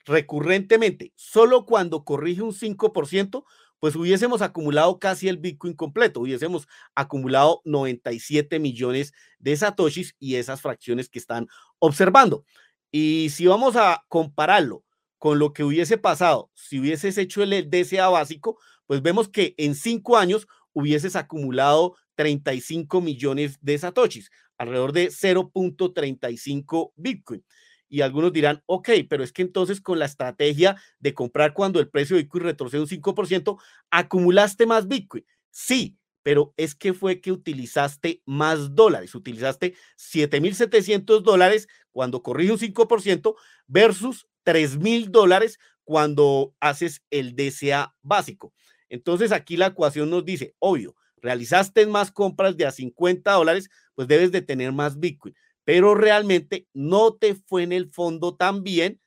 recurrentemente, solo cuando corrige un 5%, pues hubiésemos acumulado casi el Bitcoin completo, hubiésemos acumulado 97 millones de satoshis y esas fracciones que están observando. Y si vamos a compararlo con lo que hubiese pasado si hubieses hecho el DCA básico, pues vemos que en cinco años hubieses acumulado 35 millones de satoshis, alrededor de 0.35 Bitcoin. Y algunos dirán, ok, pero es que entonces con la estrategia de comprar cuando el precio de Bitcoin retrocede un 5%, acumulaste más Bitcoin. Sí, pero es que fue que utilizaste más dólares, utilizaste 7.700 dólares cuando corrige un 5% versus 3.000 dólares cuando haces el DCA básico. Entonces aquí la ecuación nos dice, obvio, realizaste más compras de a 50 dólares, pues debes de tener más Bitcoin, pero realmente no te fue en el fondo tan bien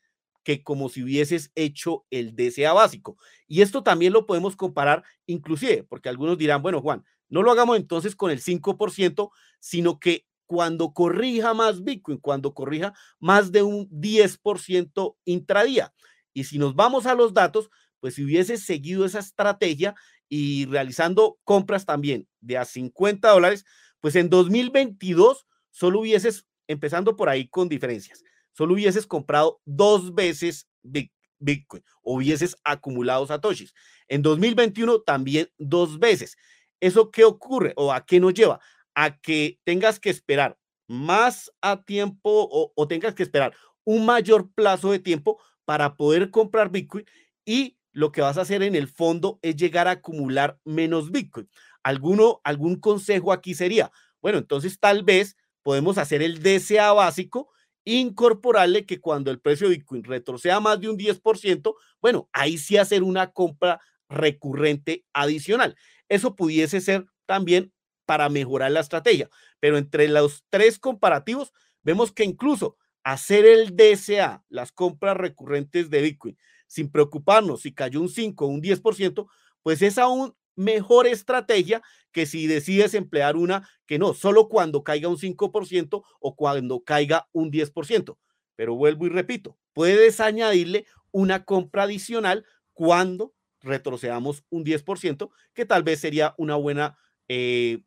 que como si hubieses hecho el DCA básico. Y esto también lo podemos comparar inclusive, porque algunos dirán, bueno, Juan, no lo hagamos entonces con el 5%, sino que cuando corrija más Bitcoin, cuando corrija más de un 10% intradía. Y si nos vamos a los datos, pues si hubiese seguido esa estrategia y realizando compras también de a 50 dólares, pues en 2022 solo hubieses, empezando por ahí con diferencias, solo hubieses comprado dos veces Bitcoin hubieses acumulado satoshis. En 2021 también dos veces. ¿Eso qué ocurre o a qué nos lleva? A que tengas que esperar más a tiempo o, o tengas que esperar un mayor plazo de tiempo para poder comprar Bitcoin y lo que vas a hacer en el fondo es llegar a acumular menos Bitcoin. ¿Alguno, algún consejo aquí sería, bueno, entonces tal vez podemos hacer el DCA básico, incorporarle que cuando el precio de Bitcoin retroceda más de un 10%, bueno, ahí sí hacer una compra recurrente adicional. Eso pudiese ser también para mejorar la estrategia, pero entre los tres comparativos vemos que incluso hacer el DCA, las compras recurrentes de Bitcoin, sin preocuparnos si cayó un 5 o un 10%, pues es aún mejor estrategia que si decides emplear una que no, solo cuando caiga un 5% o cuando caiga un 10%. Pero vuelvo y repito, puedes añadirle una compra adicional cuando retrocedamos un 10%, que tal vez sería una buena eh,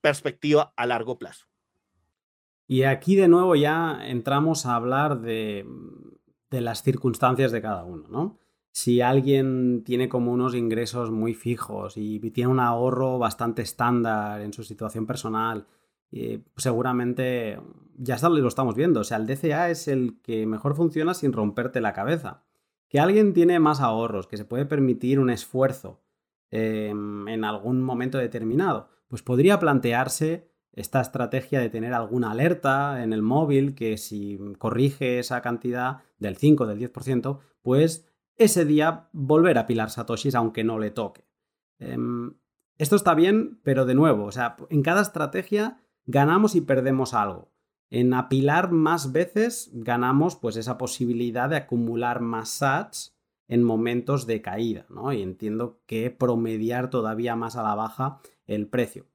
perspectiva a largo plazo. Y aquí de nuevo ya entramos a hablar de, de las circunstancias de cada uno, ¿no? Si alguien tiene como unos ingresos muy fijos y tiene un ahorro bastante estándar en su situación personal, eh, seguramente ya lo estamos viendo. O sea, el DCA es el que mejor funciona sin romperte la cabeza que alguien tiene más ahorros, que se puede permitir un esfuerzo em, en algún momento determinado, pues podría plantearse esta estrategia de tener alguna alerta en el móvil que si corrige esa cantidad del 5, del 10%, pues ese día volver a pilar satoshis aunque no le toque. Em, esto está bien, pero de nuevo, o sea, en cada estrategia ganamos y perdemos algo. En apilar más veces ganamos pues esa posibilidad de acumular más sats en momentos de caída, ¿no? Y entiendo que promediar todavía más a la baja el precio.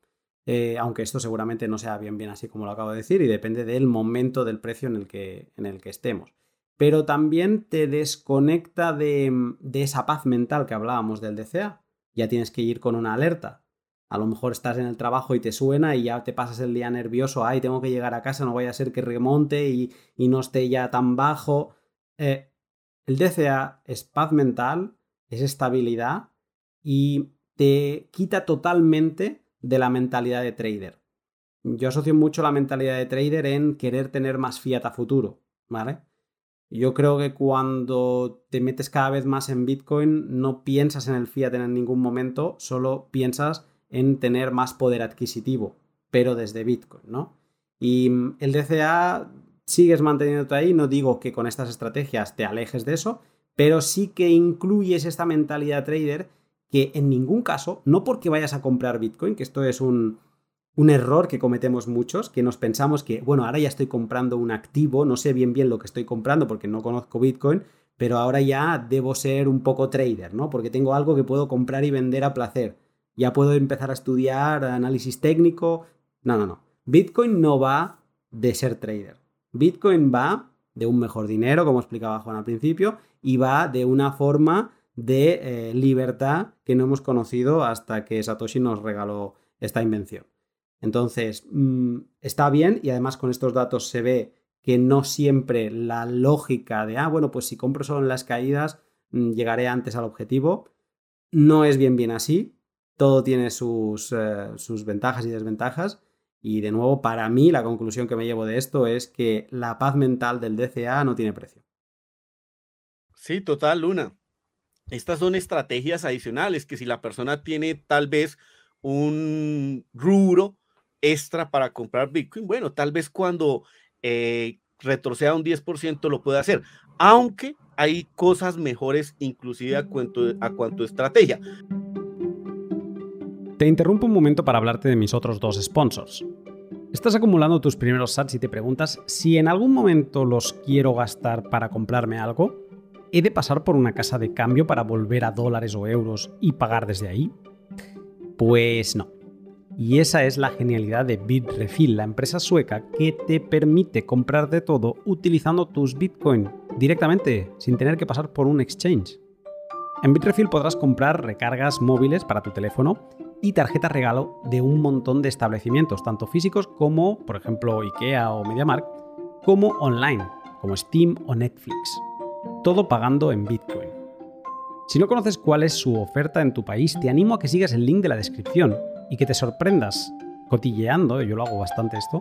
Eh, aunque esto seguramente no sea bien bien así como lo acabo de decir y depende del momento del precio en el que, en el que estemos. Pero también te desconecta de, de esa paz mental que hablábamos del DCA. Ya tienes que ir con una alerta a lo mejor estás en el trabajo y te suena y ya te pasas el día nervioso, ay, tengo que llegar a casa, no vaya a ser que remonte y, no esté ya tan bajo. Eh, el DCA es paz mental, es estabilidad y te quita totalmente de la mentalidad de trader. Yo asocio mucho la mentalidad de trader en querer tener más fiat a futuro, ¿vale? Yo creo que cuando te metes cada vez más en Bitcoin no piensas en el fiat en ningún momento, solo piensas en tener más poder adquisitivo, pero desde Bitcoin, ¿no? Y mm, el DCA sigues manteniéndote ahí, no digo que con estas estrategias te alejes de eso, pero sí que incluyes esta mentalidad trader que en ningún caso, no porque vayas a comprar Bitcoin, que esto es un, un error que cometemos muchos, que nos pensamos que, bueno, ahora ya estoy comprando un activo, no sé bien bien lo que estoy comprando porque no conozco Bitcoin, pero ahora ya debo ser un poco trader, ¿no? Porque tengo algo que puedo comprar y vender a placer. Ya puedo empezar a estudiar análisis técnico. No, no, no. Bitcoin no va de ser trader. Bitcoin va de un mejor dinero, como explicaba Juan al principio, y va de una forma de eh, libertad que no hemos conocido hasta que Satoshi nos regaló esta invención. Entonces, mm, está bien y además con estos datos se ve que no siempre la lógica de, ah, bueno, pues si compro solo en las caídas, mm, llegaré antes al objetivo. No es bien bien así. Todo tiene sus, eh, sus ventajas y desventajas. Y de nuevo, para mí, la conclusión que me llevo de esto es que la paz mental del DCA no tiene precio. Sí, total, Luna. Estas son estrategias adicionales que si la persona tiene tal vez un rubro extra para comprar Bitcoin, bueno, tal vez cuando eh, retroceda un 10% lo puede hacer, aunque hay cosas mejores inclusive a cuanto, a cuanto estrategia. Te interrumpo un momento para hablarte de mis otros dos sponsors. Estás acumulando tus primeros sats y te preguntas si en algún momento los quiero gastar para comprarme algo. ¿He de pasar por una casa de cambio para volver a dólares o euros y pagar desde ahí? Pues no. Y esa es la genialidad de Bitrefill, la empresa sueca que te permite comprar de todo utilizando tus Bitcoin directamente, sin tener que pasar por un exchange. En Bitrefill podrás comprar recargas móviles para tu teléfono y tarjeta regalo de un montón de establecimientos, tanto físicos como, por ejemplo, IKEA o MediaMarkt, como online, como Steam o Netflix. Todo pagando en Bitcoin. Si no conoces cuál es su oferta en tu país, te animo a que sigas el link de la descripción y que te sorprendas cotilleando, yo lo hago bastante esto,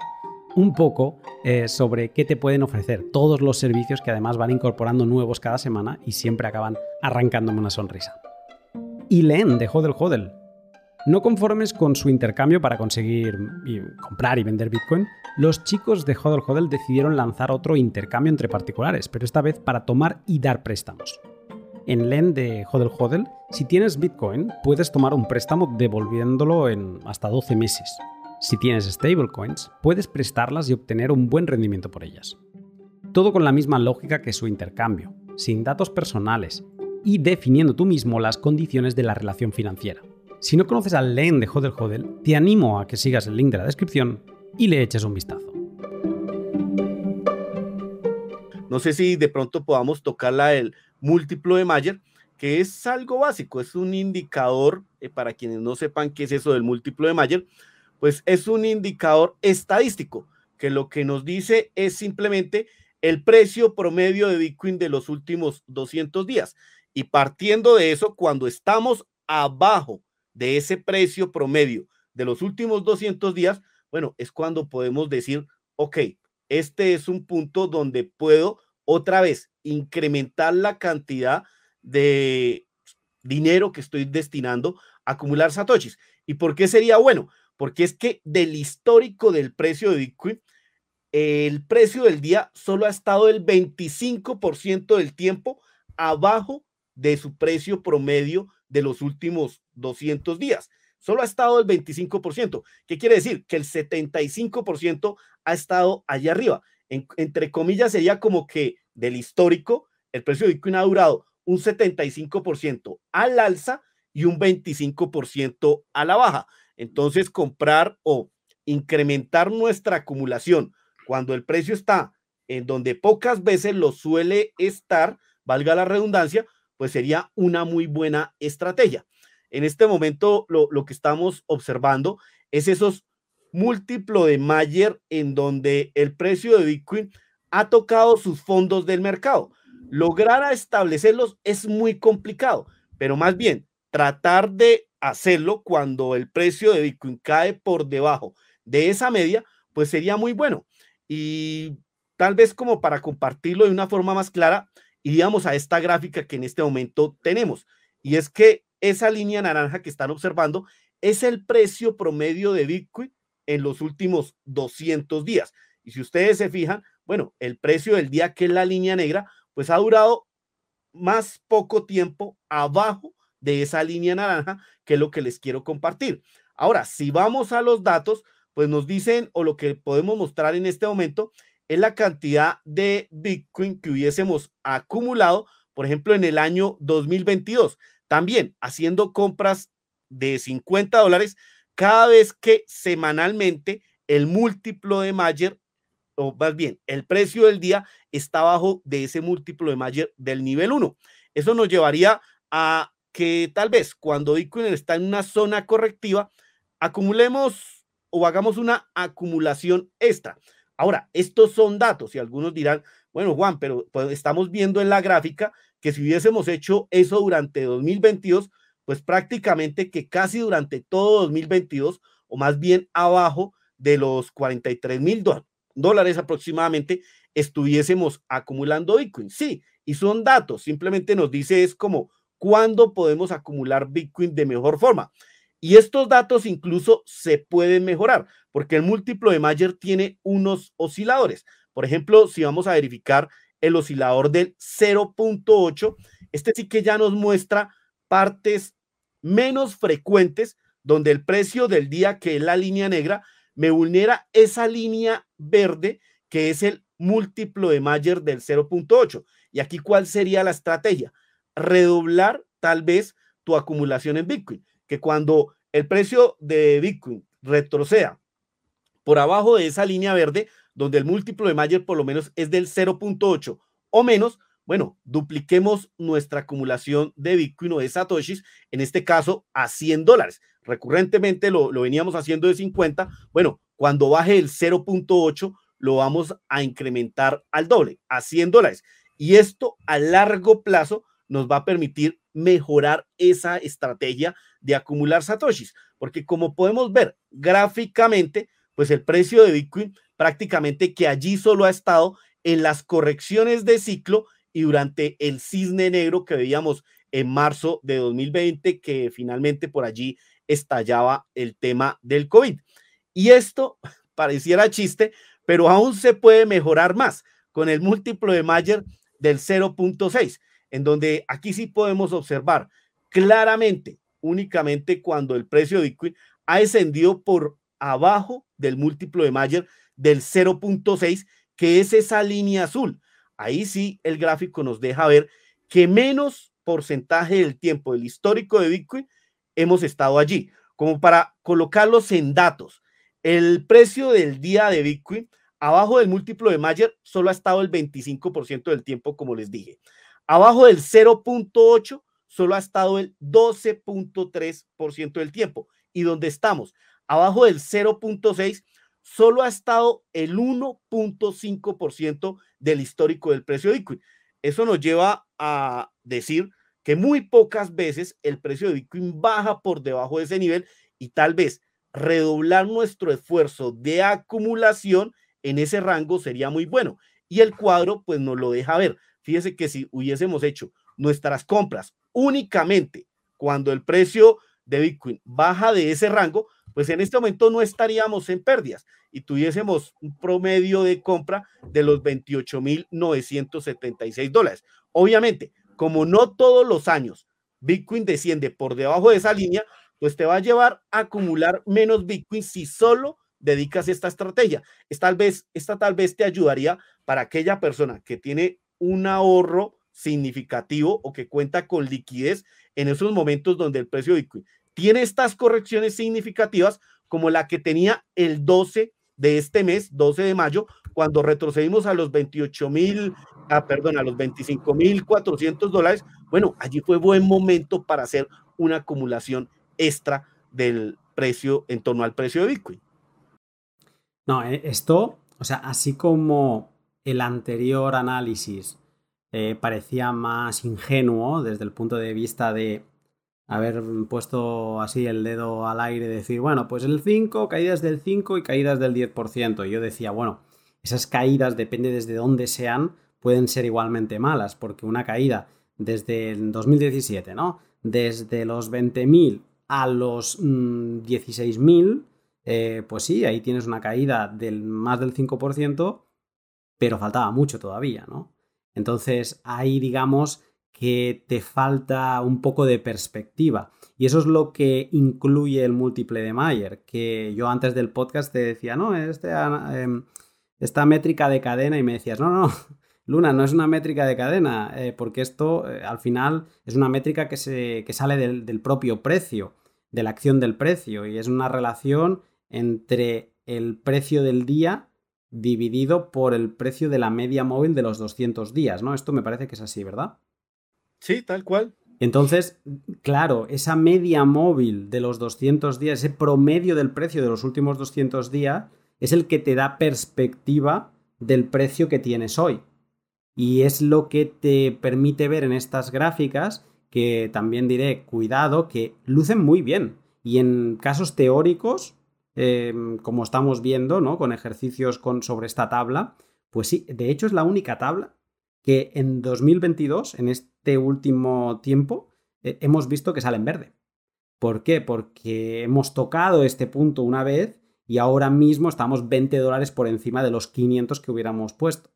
un poco eh, sobre qué te pueden ofrecer todos los servicios que además van incorporando nuevos cada semana y siempre acaban arrancándome una sonrisa. Y Len de Hodel Hodel. No conformes con su intercambio para conseguir comprar y vender Bitcoin, los chicos de Hodel Hodel decidieron lanzar otro intercambio entre particulares, pero esta vez para tomar y dar préstamos. En LEN de Hodel Hodel, si tienes Bitcoin, puedes tomar un préstamo devolviéndolo en hasta 12 meses. Si tienes stablecoins, puedes prestarlas y obtener un buen rendimiento por ellas. Todo con la misma lógica que su intercambio, sin datos personales y definiendo tú mismo las condiciones de la relación financiera. Si no conoces al LEN de Hodel Hodel, te animo a que sigas el link de la descripción y le eches un vistazo. No sé si de pronto podamos tocarla el múltiplo de Mayer, que es algo básico, es un indicador, eh, para quienes no sepan qué es eso del múltiplo de Mayer, pues es un indicador estadístico, que lo que nos dice es simplemente el precio promedio de Bitcoin de los últimos 200 días. Y partiendo de eso, cuando estamos abajo de ese precio promedio de los últimos 200 días, bueno, es cuando podemos decir, ok, este es un punto donde puedo otra vez incrementar la cantidad de dinero que estoy destinando a acumular satoshis. ¿Y por qué sería bueno? Porque es que del histórico del precio de Bitcoin, el precio del día solo ha estado el 25% del tiempo abajo de su precio promedio de los últimos 200 días. Solo ha estado el 25%. ¿Qué quiere decir? Que el 75% ha estado allá arriba entre comillas, sería como que del histórico, el precio de Bitcoin ha durado un 75% al alza y un 25% a la baja. Entonces, comprar o incrementar nuestra acumulación cuando el precio está en donde pocas veces lo suele estar, valga la redundancia, pues sería una muy buena estrategia. En este momento lo, lo que estamos observando es esos múltiplo de Mayer en donde el precio de Bitcoin ha tocado sus fondos del mercado. Lograr establecerlos es muy complicado, pero más bien tratar de hacerlo cuando el precio de Bitcoin cae por debajo de esa media, pues sería muy bueno. Y tal vez como para compartirlo de una forma más clara, iríamos a esta gráfica que en este momento tenemos. Y es que esa línea naranja que están observando es el precio promedio de Bitcoin en los últimos 200 días. Y si ustedes se fijan, bueno, el precio del día, que es la línea negra, pues ha durado más poco tiempo abajo de esa línea naranja, que es lo que les quiero compartir. Ahora, si vamos a los datos, pues nos dicen, o lo que podemos mostrar en este momento, es la cantidad de Bitcoin que hubiésemos acumulado, por ejemplo, en el año 2022. También haciendo compras de 50 dólares cada vez que semanalmente el múltiplo de Mayer, o más bien, el precio del día está abajo de ese múltiplo de Mayer del nivel 1. Eso nos llevaría a que tal vez cuando Bitcoin está en una zona correctiva, acumulemos o hagamos una acumulación extra. Ahora, estos son datos y algunos dirán, bueno, Juan, pero pues, estamos viendo en la gráfica que si hubiésemos hecho eso durante 2022, pues prácticamente que casi durante todo 2022, o más bien abajo de los 43 mil dólares aproximadamente, estuviésemos acumulando Bitcoin. Sí, y son datos, simplemente nos dice es como cuándo podemos acumular Bitcoin de mejor forma. Y estos datos incluso se pueden mejorar, porque el múltiplo de Mayer tiene unos osciladores. Por ejemplo, si vamos a verificar el oscilador del 0.8, este sí que ya nos muestra partes menos frecuentes donde el precio del día, que es la línea negra, me vulnera esa línea verde, que es el múltiplo de Mayer del 0.8. Y aquí, ¿cuál sería la estrategia? Redoblar tal vez tu acumulación en Bitcoin que cuando el precio de Bitcoin retroceda por abajo de esa línea verde, donde el múltiplo de Mayer por lo menos es del 0.8 o menos, bueno, dupliquemos nuestra acumulación de Bitcoin o de Satoshis, en este caso a 100 dólares. Recurrentemente lo, lo veníamos haciendo de 50. Bueno, cuando baje el 0.8, lo vamos a incrementar al doble, a 100 dólares. Y esto a largo plazo nos va a permitir mejorar esa estrategia de acumular satoshis, porque como podemos ver gráficamente, pues el precio de Bitcoin prácticamente que allí solo ha estado en las correcciones de ciclo y durante el cisne negro que veíamos en marzo de 2020, que finalmente por allí estallaba el tema del COVID. Y esto pareciera chiste, pero aún se puede mejorar más con el múltiplo de Mayer del 0.6 en donde aquí sí podemos observar claramente, únicamente cuando el precio de Bitcoin ha descendido por abajo del múltiplo de Mayer del 0.6, que es esa línea azul. Ahí sí el gráfico nos deja ver que menos porcentaje del tiempo del histórico de Bitcoin hemos estado allí. Como para colocarlos en datos, el precio del día de Bitcoin abajo del múltiplo de Mayer solo ha estado el 25% del tiempo, como les dije. Abajo del 0.8 solo ha estado el 12.3% del tiempo. Y donde estamos, abajo del 0.6, solo ha estado el 1.5% del histórico del precio de Bitcoin. Eso nos lleva a decir que muy pocas veces el precio de Bitcoin baja por debajo de ese nivel y tal vez redoblar nuestro esfuerzo de acumulación en ese rango sería muy bueno. Y el cuadro pues nos lo deja ver. Fíjese que si hubiésemos hecho nuestras compras únicamente cuando el precio de Bitcoin baja de ese rango, pues en este momento no estaríamos en pérdidas y tuviésemos un promedio de compra de los 28.976 dólares. Obviamente, como no todos los años Bitcoin desciende por debajo de esa línea, pues te va a llevar a acumular menos Bitcoin si solo dedicas esta estrategia. Esta tal vez, esta tal vez te ayudaría para aquella persona que tiene un ahorro significativo o que cuenta con liquidez en esos momentos donde el precio de Bitcoin tiene estas correcciones significativas como la que tenía el 12 de este mes, 12 de mayo, cuando retrocedimos a los 28 mil, ah, perdón, a los 25 mil 400 dólares. Bueno, allí fue buen momento para hacer una acumulación extra del precio en torno al precio de Bitcoin. No, eh, esto, o sea, así como el anterior análisis eh, parecía más ingenuo desde el punto de vista de haber puesto así el dedo al aire y decir, bueno, pues el 5, caídas del 5 y caídas del 10%. Y yo decía, bueno, esas caídas, depende desde dónde sean, pueden ser igualmente malas, porque una caída desde el 2017, ¿no? Desde los 20.000 a los 16.000, mm, eh, pues sí, ahí tienes una caída del más del 5%, pero faltaba mucho todavía, ¿no? Entonces ahí digamos que te falta un poco de perspectiva. Y eso es lo que incluye el múltiple de Mayer, que yo antes del podcast te decía, no, este, em, esta métrica de cadena y me decías, no, no, Luna, no es una métrica de cadena, eh, porque esto eh, al final es una métrica que, se, sale del, del, propio precio, de la acción del precio, y es una relación entre el precio del día dividido por el precio de la media móvil de los 200 días, ¿no? Esto me parece que es así, ¿verdad? Sí, tal cual. Entonces, claro, esa media móvil de los 200 días, ese promedio del precio de los últimos 200 días, es el que te da perspectiva del precio que tienes hoy. Y es lo que te permite ver en estas gráficas, que también diré, cuidado, que lucen muy bien. Y en casos teóricos, em, como estamos viendo, ¿no? Con ejercicios con, sobre esta tabla, pues sí, de hecho es la única tabla que en 2022, en este último tiempo, eh, hemos visto que sale en verde. ¿Por qué? Porque hemos tocado este punto una vez y ahora mismo estamos 20 dólares por encima de los 500 que hubiéramos puesto.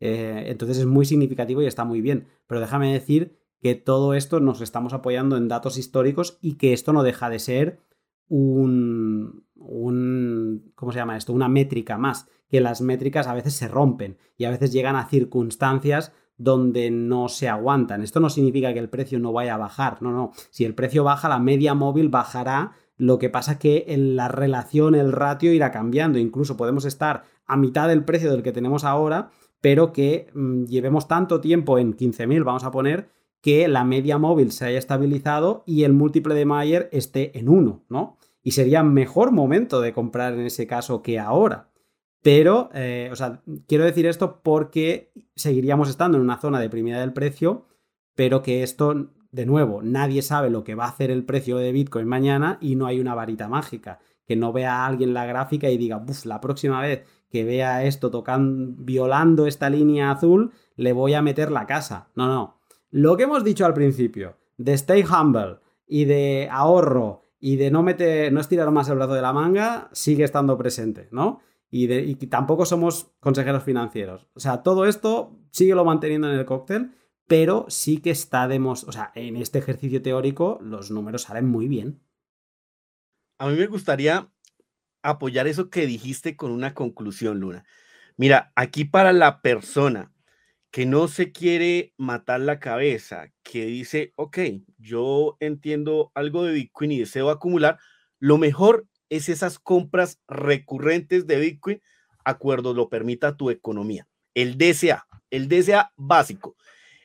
Eh, entonces es muy significativo y está muy bien. Pero déjame decir que todo esto nos estamos apoyando en datos históricos y que esto no deja de ser un, un ¿cómo se llama esto? Una métrica más, que las métricas a veces se rompen y a veces llegan a circunstancias donde no se aguantan. Esto no significa que el precio no vaya a bajar, no, no. Si el precio baja, la media móvil bajará lo que pasa que en la relación, el ratio irá cambiando. Incluso podemos estar a mitad del precio del que tenemos ahora, pero que mm, llevemos tanto tiempo en 15.000, vamos a poner, que la media móvil se haya estabilizado y el múltiple de Mayer esté en 1, ¿no? Y sería mejor momento de comprar en ese caso que ahora. Pero, eh, o sea, quiero decir esto porque seguiríamos estando en una zona deprimida del precio, pero que esto de nuevo, nadie sabe lo que va a hacer el precio de Bitcoin mañana y no hay una varita mágica. Que no vea a alguien la gráfica y diga, la próxima vez que vea esto tocando, violando esta línea azul, le voy a meter la casa. No, no. Lo que hemos dicho al principio, de stay humble y de ahorro y de no meter, no estirar más el brazo de la manga, sigue estando presente, ¿no? Y, de, y tampoco somos consejeros financieros. O sea, todo esto sigue lo manteniendo en el cóctel pero sí que está demostrado, o sea, en este ejercicio teórico los números salen muy bien. A mí me gustaría apoyar eso que dijiste con una conclusión, Luna. Mira, aquí para la persona que no se quiere matar la cabeza, que dice, ok, yo entiendo algo de Bitcoin y deseo acumular, lo mejor es esas compras recurrentes de Bitcoin, acuerdo lo permita tu economía. El DCA, el DCA básico.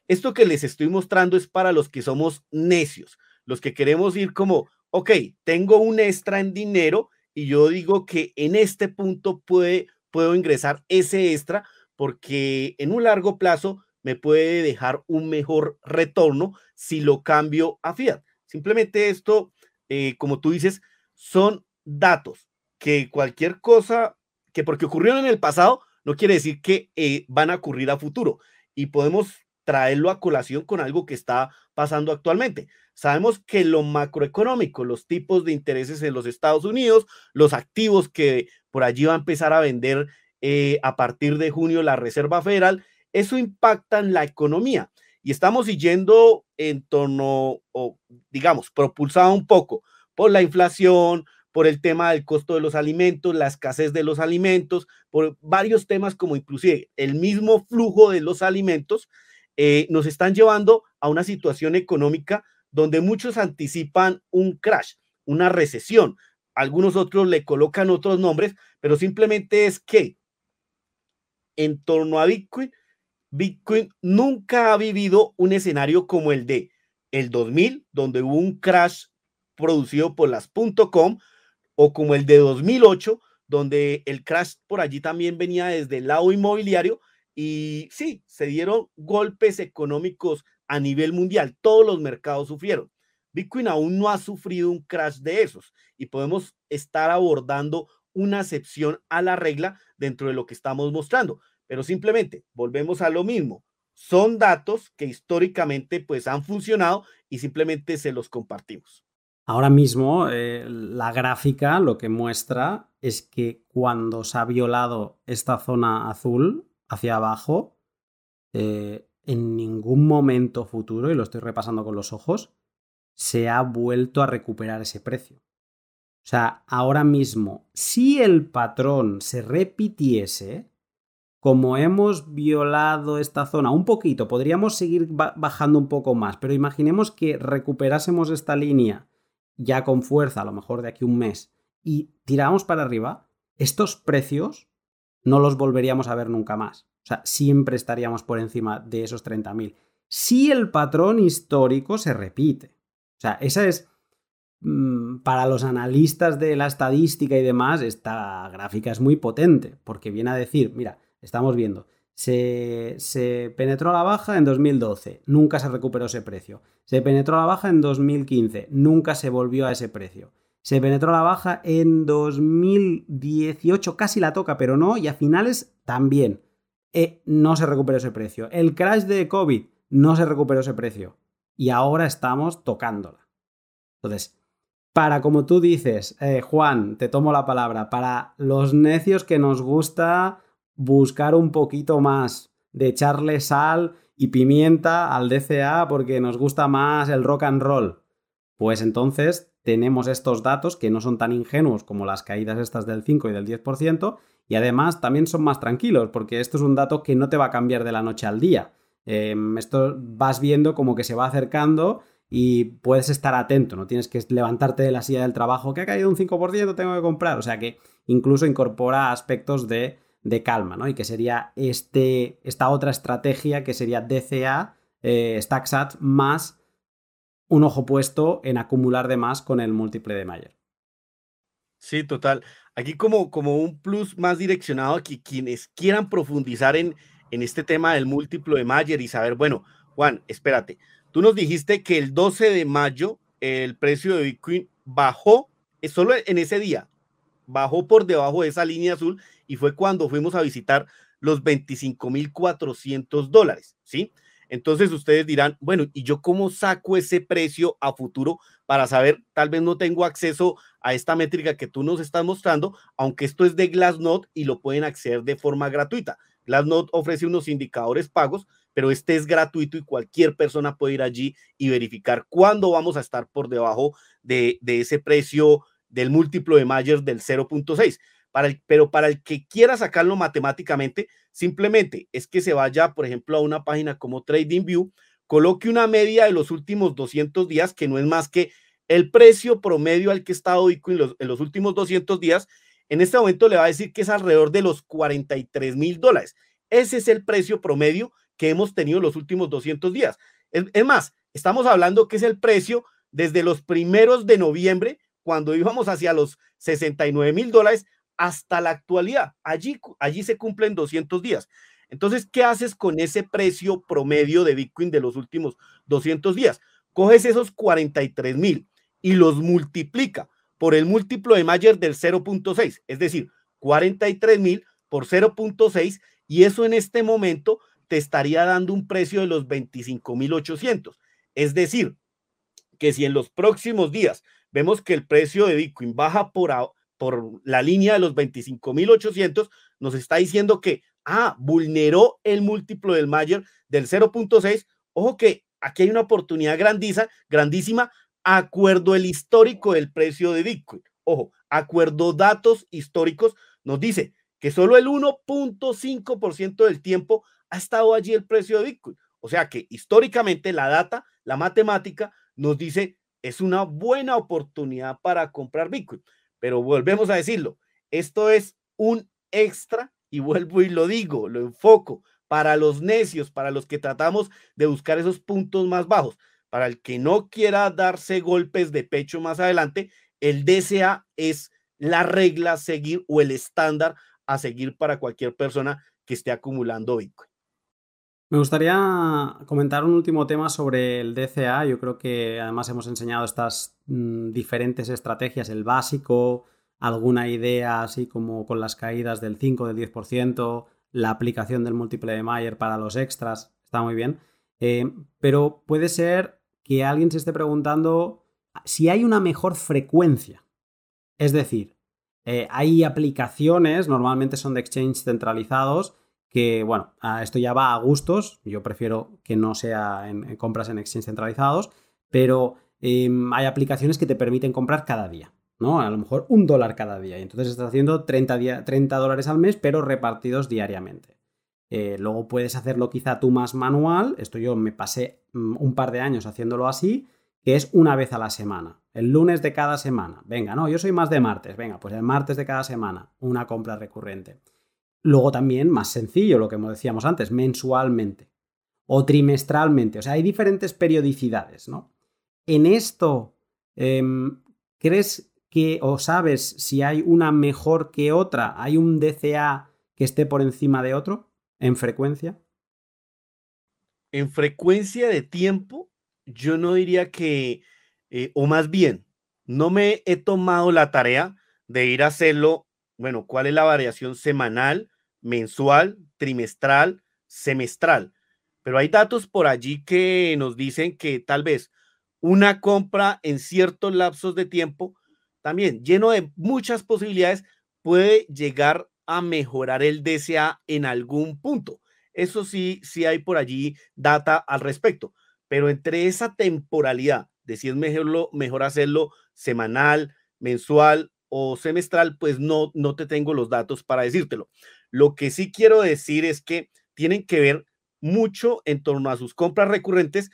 Esto que les estoy mostrando es para los que somos necios, los que queremos ir como, ok, tengo un extra en dinero y yo digo que en este punto puede, puedo ingresar ese extra porque en un largo plazo me puede dejar un mejor retorno si lo cambio a fiat. Simplemente esto, eh, como tú dices, son datos que cualquier cosa que porque ocurrieron en el pasado no quiere decir que eh, van a ocurrir a futuro y podemos traerlo a colación con algo que está pasando actualmente. Sabemos que lo macroeconómico, los tipos de intereses en los Estados Unidos, los activos que por allí va a empezar a vender eh, a partir de junio la Reserva Federal, eso impacta en la economía. Y estamos yendo en torno, o digamos, propulsado un poco por la inflación, por el tema del costo de los alimentos, la escasez de los alimentos, por varios temas como inclusive el mismo flujo de los alimentos eh, nos están llevando a una situación económica donde muchos anticipan un crash, una recesión. Algunos otros le colocan otros nombres, pero simplemente es que en torno a Bitcoin, Bitcoin nunca ha vivido un escenario como el de el 2000, donde hubo un crash producido por las .com, o como el de 2008, donde el crash por allí también venía desde el lado inmobiliario y sí, se dieron golpes económicos a nivel mundial. Todos los mercados sufrieron. Bitcoin aún no ha sufrido un crash de esos y podemos estar abordando una excepción a la regla dentro de lo que estamos mostrando. Pero simplemente volvemos a lo mismo. Son datos que históricamente pues han funcionado y simplemente se los compartimos. Ahora mismo eh, la gráfica lo que muestra es que cuando se ha violado esta zona azul, hacia abajo, eh, en ningún momento futuro, y lo estoy repasando con los ojos, se ha vuelto a recuperar ese precio. O sea, ahora mismo, si el patrón se repitiese, como hemos violado esta zona un poquito, podríamos seguir bajando un poco más, pero imaginemos que recuperásemos esta línea ya con fuerza, a lo mejor de aquí un mes, y tiramos para arriba, estos precios no los volveríamos a ver nunca más. O sea, siempre estaríamos por encima de esos 30.000. Si el patrón histórico se repite. O sea, esa es... Mm, para los analistas de la estadística y demás, esta gráfica es muy potente, porque viene a decir, mira, estamos viendo, se, penetró a la baja en 2012, nunca se recuperó ese precio. Se penetró a la baja en 2015, nunca se volvió a ese precio. Se penetró a la baja en 2018, casi la toca, pero no, y a finales también. Eh, no se recuperó ese precio. El crash de COVID no se recuperó ese precio. Y ahora estamos tocándola. Entonces, para, como tú dices, eh, Juan, te tomo la palabra, para los necios que nos gusta buscar un poquito más, de echarle sal y pimienta al DCA porque nos gusta más el rock and roll. Pues entonces tenemos estos datos que no son tan ingenuos como las caídas estas del 5 y del 10% y además también son más tranquilos porque esto es un dato que no te va a cambiar de la noche al día. Em, esto vas viendo como que se va acercando y puedes estar atento, no tienes que levantarte de la silla del trabajo que ha caído un 5%, tengo que comprar, o sea que incluso incorpora aspectos de de calma, ¿no? Y que sería este, esta otra estrategia que sería DCA, eh, StackSat, más un ojo puesto en acumular de más con el múltiple de Mayer. Sí, total. Aquí como, como un plus más direccionado a quienes quieran profundizar en, en este tema del múltiplo de Mayer y saber, bueno, Juan, espérate, tú nos dijiste que el 12 de mayo el precio de Bitcoin bajó, solo en ese día, bajó por debajo de esa línea azul y fue cuando fuimos a visitar los 25.400 dólares, ¿sí? Entonces ustedes dirán, bueno, ¿y yo cómo saco ese precio a futuro para saber, tal vez no tengo acceso a esta métrica que tú nos estás mostrando, aunque esto es de Glassnode y lo pueden acceder de forma gratuita. Glassnode ofrece unos indicadores pagos, pero este es gratuito y cualquier persona puede ir allí y verificar cuándo vamos a estar por debajo de, ese precio del múltiplo de Mayer del 0.6 pero para el que quiera sacarlo matemáticamente, simplemente es que se vaya, por ejemplo, a una página como TradingView, coloque una media de los últimos 200 días, que no es más que el precio promedio al que está Bitcoin en los últimos 200 días. En este momento le va a decir que es alrededor de los 43 mil dólares. Ese es el precio promedio que hemos tenido en los últimos 200 días. Es, más, estamos hablando que es el precio desde los primeros de noviembre, cuando íbamos hacia los 69 mil dólares, hasta la actualidad. Allí, allí se cumplen 200 días. Entonces, ¿qué haces con ese precio promedio de Bitcoin de los últimos 200 días? Coges esos 43 mil y los multiplica por el múltiplo de Mayer del 0.6, es decir, 43 mil por 0.6 y eso en este momento te estaría dando un precio de los 25.800. Es decir, que si en los próximos días vemos que el precio de Bitcoin baja por, por la línea de los 25.800, nos está diciendo que, ah, vulneró el múltiplo del Mayer del 0.6. Ojo que aquí hay una oportunidad grandiza, grandísima, acuerdo el histórico del precio de Bitcoin. Ojo, acuerdo datos históricos, nos dice que solo el 1.5% del tiempo ha estado allí el precio de Bitcoin. O sea que históricamente la data, la matemática, nos dice es una buena oportunidad para comprar Bitcoin. Pero volvemos a decirlo, esto es un extra y vuelvo y lo digo, lo enfoco para los necios, para los que tratamos de buscar esos puntos más bajos. Para el que no quiera darse golpes de pecho más adelante, el DCA es la regla a seguir o el estándar a seguir para cualquier persona que esté acumulando Bitcoin. Me gustaría comentar un último tema sobre el DCA. Yo creo que además hemos enseñado estas mm, diferentes estrategias, el básico, alguna idea así como con las caídas del 5, del 10%, la aplicación del múltiple de Mayer para los extras, está muy bien. Eh, pero puede ser que alguien se esté preguntando si hay una mejor frecuencia. Es decir, eh, hay aplicaciones, normalmente son de exchange centralizados, que, bueno, esto ya va a gustos, yo prefiero que no sea en, compras en exchange centralizados, pero em, hay aplicaciones que te permiten comprar cada día. ¿no? A lo mejor un dólar cada día. Y entonces estás haciendo 30, 30 dólares al mes, pero repartidos diariamente. Eh, luego puedes hacerlo quizá tú más manual. Esto yo me pasé mm, un par de años haciéndolo así, que es una vez a la semana. El lunes de cada semana. Venga, no, yo soy más de martes. Venga, pues el martes de cada semana, una compra recurrente. Luego también, más sencillo, lo que decíamos antes, mensualmente o trimestralmente. O sea, hay diferentes periodicidades, ¿no? En esto, em, ¿crees que o sabes si hay una mejor que otra? ¿Hay un DCA que esté por encima de otro en frecuencia? En frecuencia de tiempo, yo no diría que, eh, o más bien, no me he tomado la tarea de ir a hacerlo, bueno, ¿cuál es la variación semanal? mensual, trimestral, semestral. Pero hay datos por allí que nos dicen que tal vez una compra en ciertos lapsos de tiempo, también lleno de muchas posibilidades, puede llegar a mejorar el DCA en algún punto. Eso sí, sí hay por allí data al respecto. Pero entre esa temporalidad de si es mejor, mejor hacerlo semanal, mensual o semestral, pues no, no te tengo los datos para decírtelo. Lo que sí quiero decir es que tienen que ver mucho en torno a sus compras recurrentes,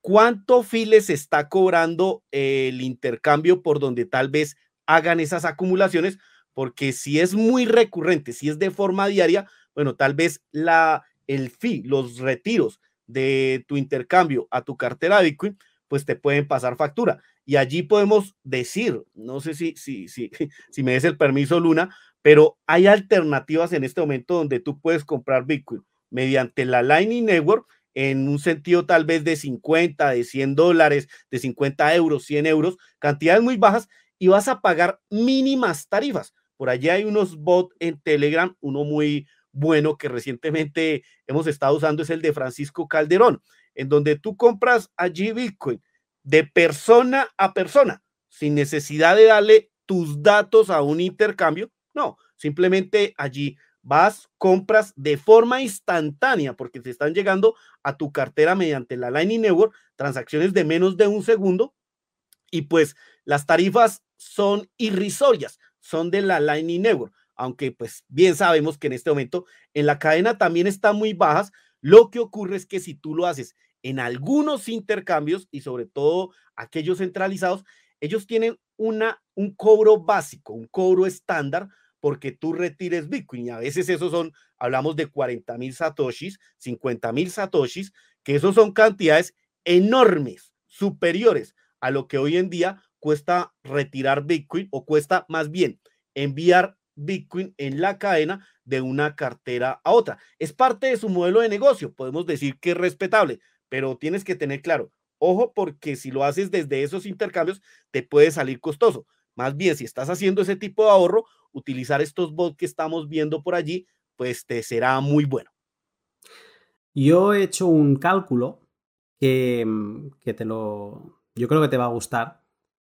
cuánto files está cobrando el intercambio por donde tal vez hagan esas acumulaciones, porque si es muy recurrente, si es de forma diaria, bueno, tal vez la, el fee, los retiros de tu intercambio a tu cartera de Bitcoin, pues te pueden pasar factura. Y allí podemos decir, no sé si, si, si, si me des el permiso, Luna, pero hay alternativas en este momento donde tú puedes comprar Bitcoin mediante la Lightning Network en un sentido tal vez de 50, de 100 dólares, de 50 euros, 100 euros, cantidades muy bajas y vas a pagar mínimas tarifas. Por allí hay unos bots en Telegram, uno muy bueno que recientemente hemos estado usando es el de Francisco Calderón, en donde tú compras allí Bitcoin de persona a persona, sin necesidad de darle tus datos a un intercambio, no, simplemente allí vas, compras de forma instantánea, porque te están llegando a tu cartera mediante la Lightning Network transacciones de menos de un segundo y pues las tarifas son irrisorias, son de la Lightning Network, aunque pues bien sabemos que en este momento en la cadena también están muy bajas. Lo que ocurre es que si tú lo haces en algunos intercambios y sobre todo aquellos centralizados, ellos tienen una, un cobro básico, un cobro estándar porque tú retires Bitcoin. Y a veces esos son, hablamos de 40 mil satoshis, 50 mil satoshis, que esos son cantidades enormes, superiores a lo que hoy en día cuesta retirar Bitcoin o cuesta más bien enviar Bitcoin en la cadena de una cartera a otra. Es parte de su modelo de negocio, podemos decir que es respetable, pero tienes que tener claro, ojo, porque si lo haces desde esos intercambios, te puede salir costoso. Más bien, si estás haciendo ese tipo de ahorro, utilizar estos bots que estamos viendo por allí, pues te será muy bueno. Yo he hecho un cálculo que, mm, que te lo. Yo creo que te va a gustar.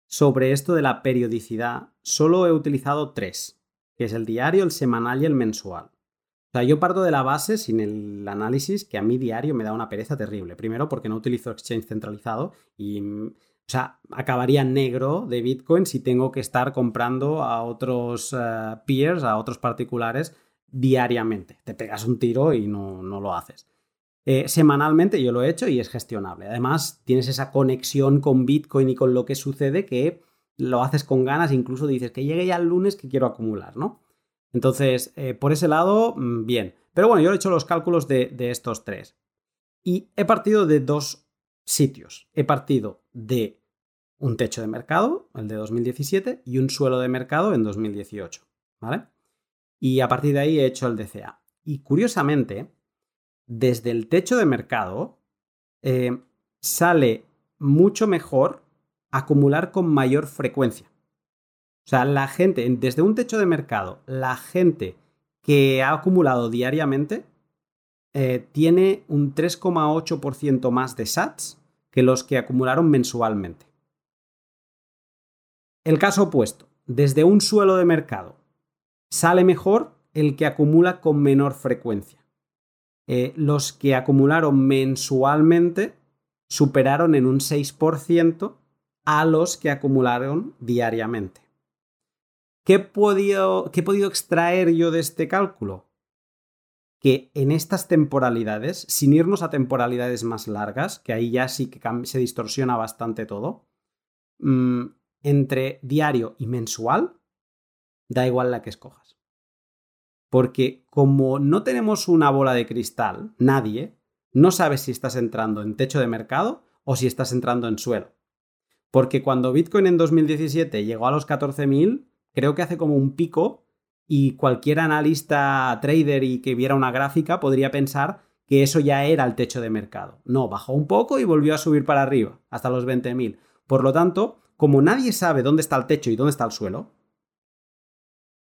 Sobre esto de la periodicidad, solo he utilizado tres, que es el diario, el semanal y el mensual. O sea, yo parto de la base sin el análisis que a mí diario me da una pereza terrible. Primero porque no utilizo exchange centralizado y mm, o sea, acabaría negro de Bitcoin si tengo que estar comprando a otros eh, peers, a otros particulares diariamente. Te pegas un tiro y no, lo haces. Eh, semanalmente yo lo he hecho y es gestionable. Además, tienes esa conexión con Bitcoin y con lo que sucede que lo haces con ganas, incluso dices que llegue ya el lunes que quiero acumular, ¿no? Entonces, eh, por ese lado, mm, bien. Pero bueno, yo he hecho los cálculos de estos tres. Y he partido de dos sitios. He partido de un techo de mercado, el de 2017, y un suelo de mercado en 2018. ¿Vale? Y a partir de ahí he hecho el DCA. Y curiosamente, desde el techo de mercado eh, sale mucho mejor acumular con mayor frecuencia. O sea, la gente, desde un techo de mercado, la gente que ha acumulado diariamente eh, tiene un 3,8% más de SATs que los que acumularon mensualmente. El caso opuesto, desde un suelo de mercado, sale mejor el que acumula con menor frecuencia. Eh, los que acumularon mensualmente superaron en un 6% a los que acumularon diariamente. ¿Qué he, podido, ¿Qué he podido extraer yo de este cálculo? Que en estas temporalidades, sin irnos a temporalidades más largas, que ahí ya sí que se distorsiona bastante todo, mm, entre diario y mensual, da igual la que escojas. Porque como no tenemos una bola de cristal, nadie, no sabe si estás entrando en techo de mercado o si estás entrando en suelo. Porque cuando Bitcoin en 2017 llegó a los 14.000, creo que hace como un pico y cualquier analista trader y que viera una gráfica podría pensar que eso ya era el techo de mercado. No, bajó un poco y volvió a subir para arriba, hasta los 20.000. Por lo tanto, como nadie sabe dónde está el techo y dónde está el suelo,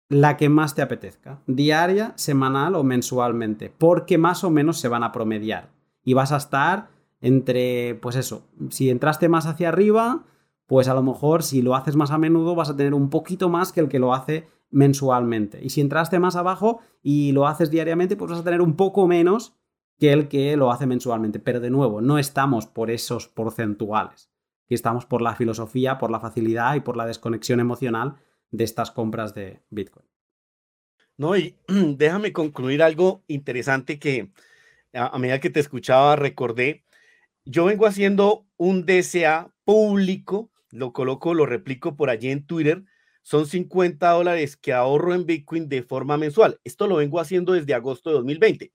la que más te apetezca, diaria, semanal o mensualmente, porque más o menos se van a promediar. Y vas a estar entre, pues eso, si entraste más hacia arriba, pues a lo mejor si lo haces más a menudo vas a tener un poquito más que el que lo hace mensualmente. Y si entraste más abajo y lo haces diariamente, pues vas a tener un poco menos que el que lo hace mensualmente. Pero de nuevo, no estamos por esos porcentuales. estamos por la filosofía, por la facilidad y por la desconexión emocional de estas compras de Bitcoin. No, y déjame concluir algo interesante que a, medida que te escuchaba recordé. Yo vengo haciendo un DCA público, lo coloco, lo replico por allí en Twitter. Son 50 dólares que ahorro en Bitcoin de forma mensual. Esto lo vengo haciendo desde agosto de 2020.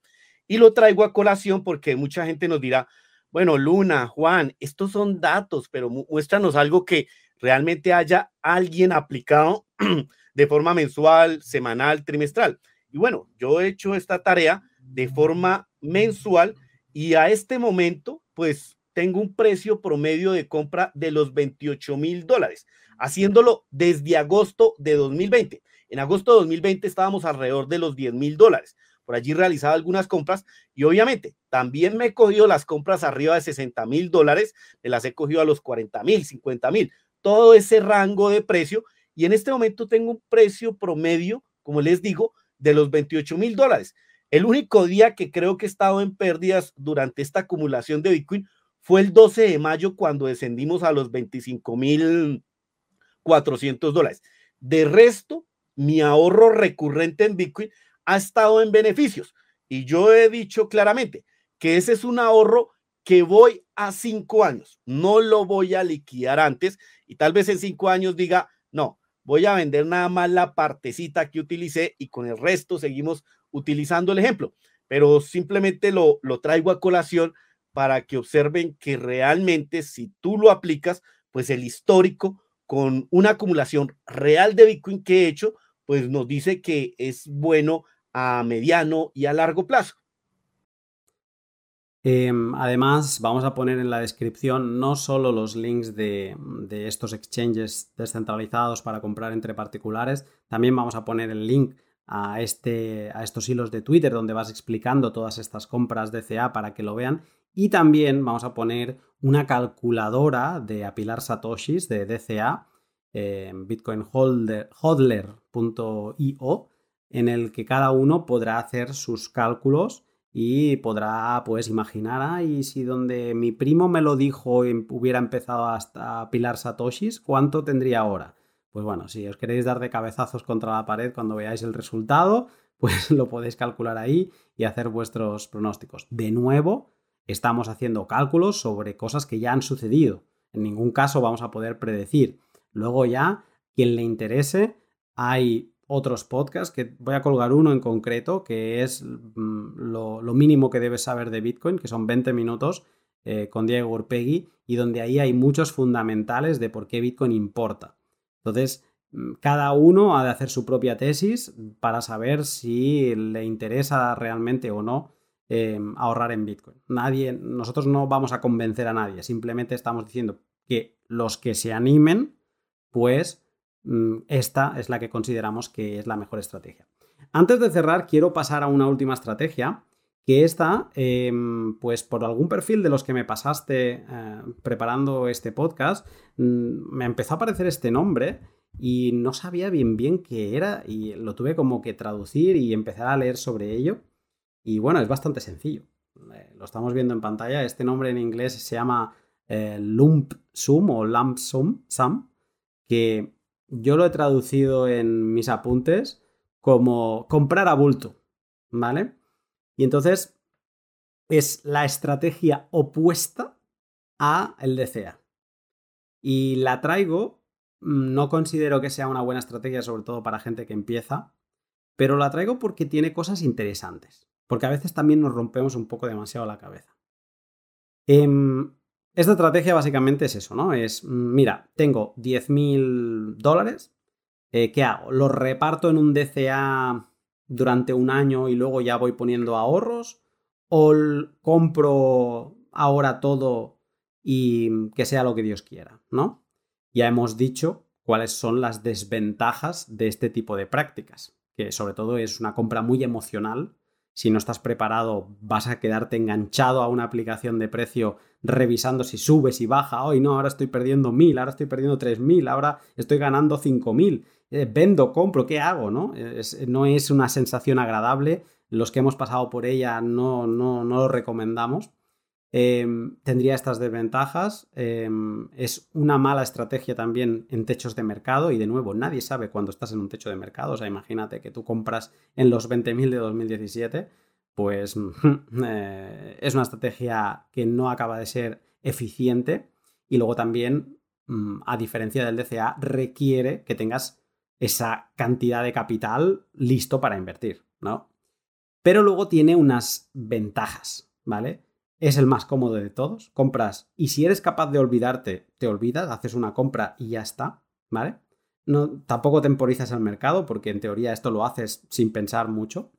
Y lo traigo a colación porque mucha gente nos dirá, bueno, Luna, Juan, estos son datos, pero muéstranos algo que realmente haya alguien aplicado de forma mensual, semanal, trimestral. Y bueno, yo he hecho esta tarea de forma mensual y a este momento, pues tengo un precio promedio de compra de los 28 mil dólares, haciéndolo desde agosto de 2020. En agosto de 2020 estábamos alrededor de los 10 mil dólares. Por allí realizaba algunas compras y obviamente también me he cogido las compras arriba de 60 mil dólares, me las he cogido a los 40 mil, 50 mil todo ese rango de precio y en este momento tengo un precio promedio, como les digo, de los 28 mil dólares. El único día que creo que he estado en pérdidas durante esta acumulación de Bitcoin fue el 12 de mayo cuando descendimos a los 25 mil 400 dólares. De resto, mi ahorro recurrente en Bitcoin ha estado en beneficios. Y yo he dicho claramente que ese es un ahorro que voy a cinco años, no lo voy a liquidar antes y tal vez en cinco años diga, no, voy a vender nada más la partecita que utilicé y con el resto seguimos utilizando el ejemplo. Pero simplemente lo, lo traigo a colación para que observen que realmente si tú lo aplicas, pues el histórico con una acumulación real de Bitcoin que he hecho, pues nos dice que es bueno a mediano y a largo plazo. Em, además, vamos a poner en la descripción no solo los links de, estos exchanges descentralizados para comprar entre particulares, también vamos a poner el link a, este, estos hilos de Twitter donde vas explicando todas estas compras de CA para que lo vean. Y también vamos a poner una calculadora de apilar satoshis de DCA, eh, bitcoinhodler.io, en el que cada uno podrá hacer sus cálculos y podrá pues imaginar, ah, y si donde mi primo me lo dijo y hubiera empezado hasta pilar satoshis, ¿cuánto tendría ahora? Pues bueno, si os queréis dar de cabezazos contra la pared cuando veáis el resultado, pues lo podéis calcular ahí y hacer vuestros pronósticos. De nuevo, estamos haciendo cálculos sobre cosas que ya han sucedido. En ningún caso vamos a poder predecir. Luego ya, quien le interese, hay otros podcasts, que voy a colgar uno en concreto, que es mm, lo, mínimo que debes saber de Bitcoin, que son 20 minutos eh, con Diego Urpegui, y donde ahí hay muchos fundamentales de por qué Bitcoin importa. Entonces, mm, cada uno ha de hacer su propia tesis para saber si le interesa realmente o no eh, ahorrar en Bitcoin. Nadie, nosotros no vamos a convencer a nadie, simplemente estamos diciendo que los que se animen, pues esta es la que consideramos que es la mejor estrategia. Antes de cerrar, quiero pasar a una última estrategia, que esta, em, pues por algún perfil de los que me pasaste eh, preparando este podcast, mm, me empezó a aparecer este nombre y no sabía bien bien qué era y lo tuve como que traducir y empezar a leer sobre ello. Y bueno, es bastante sencillo. Eh, lo estamos viendo en pantalla. Este nombre en inglés se llama eh, lump sum o lump sum, sum, que yo lo he traducido en mis apuntes como comprar a bulto, ¿vale? Y entonces es la estrategia opuesta a el DCA. Y la traigo, mm, no considero que sea una buena estrategia, sobre todo para gente que empieza, pero la traigo porque tiene cosas interesantes, porque a veces también nos rompemos un poco demasiado la cabeza. Em, esta estrategia básicamente es eso, ¿no? Es, mira, tengo 10.000 dólares, eh, ¿qué hago? ¿Los reparto en un DCA durante un año y luego ya voy poniendo ahorros? ¿O compro ahora todo y que sea lo que Dios quiera, ¿no? Ya hemos dicho cuáles son las desventajas de este tipo de prácticas, que sobre todo es una compra muy emocional. Si no estás preparado, vas a quedarte enganchado a una aplicación de precio revisando si sube, si baja. Hoy no, ahora estoy perdiendo mil, ahora estoy perdiendo tres mil, ahora estoy ganando cinco mil. Eh, vendo, compro, ¿qué hago? ¿no? no es una sensación agradable. Los que hemos pasado por ella no, no, no lo recomendamos. Em, tendría estas desventajas. Em, es una mala estrategia también en techos de mercado y de nuevo, nadie sabe cuándo estás en un techo de mercado. O sea, imagínate que tú compras en los 20.000 de 2017, pues eh, es una estrategia que no acaba de ser eficiente y luego también, mm, a diferencia del DCA, requiere que tengas esa cantidad de capital listo para invertir, ¿no? Pero luego tiene unas ventajas, ¿vale? Es el más cómodo de todos. Compras y si eres capaz de olvidarte, te olvidas, haces una compra y ya está, ¿vale? No, tampoco temporizas el mercado porque en teoría esto lo haces sin pensar mucho.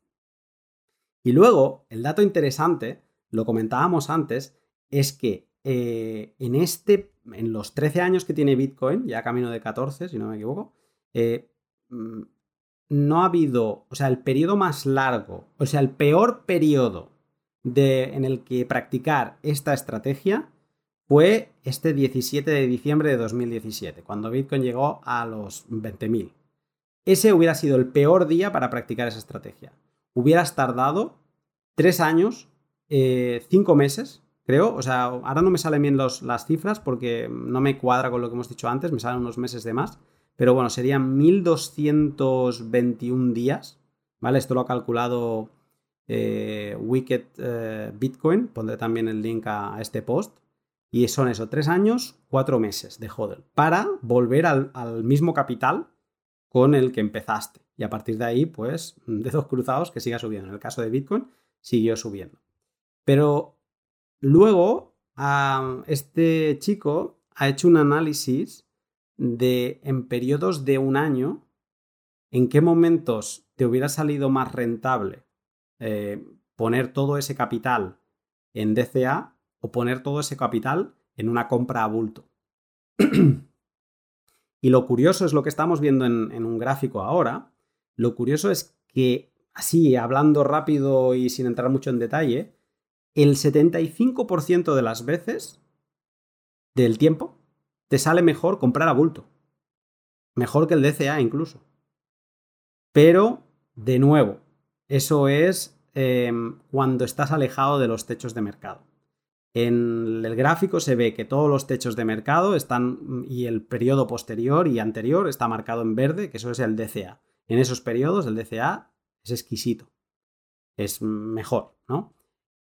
Y luego, el dato interesante, lo comentábamos antes, es que eh, en este, en los 13 años que tiene Bitcoin, ya camino de 14, si no me equivoco, eh, mm, no ha habido, o sea, el periodo más largo, o sea, el peor periodo en el que practicar esta estrategia fue este 17 de diciembre de 2017, cuando Bitcoin llegó a los 20.000. Ese hubiera sido el peor día para practicar esa estrategia. Hubieras tardado tres años, eh, cinco meses, creo. O sea, ahora no me salen bien las cifras porque no me cuadra con lo que hemos dicho antes, me salen unos meses de más. Pero bueno, serían 1221 días, ¿vale? Esto lo ha calculado eh, Wicked eh, Bitcoin, pondré también el link a, este post. Y son eso, tres años, cuatro meses de hodl, para volver al, mismo capital con el que empezaste. Y a partir de ahí, pues, dedos cruzados que siga subiendo. En el caso de Bitcoin, siguió subiendo. Pero luego, este chico ha hecho un análisis de en periodos de un año, en qué momentos te hubiera salido más rentable eh, poner todo ese capital en DCA o poner todo ese capital en una compra a bulto. y lo curioso es lo que estamos viendo en, en un gráfico ahora. Lo curioso es que, así, hablando rápido y sin entrar mucho en detalle, el 75% de las veces del tiempo te sale mejor comprar a bulto. Mejor que el DCA incluso. Pero, de nuevo, eso es em, cuando estás alejado de los techos de mercado. En el gráfico se ve que todos los techos de mercado están y el periodo posterior y anterior está marcado en verde, que eso es el DCA. En esos periodos el DCA es exquisito, es mejor, ¿no?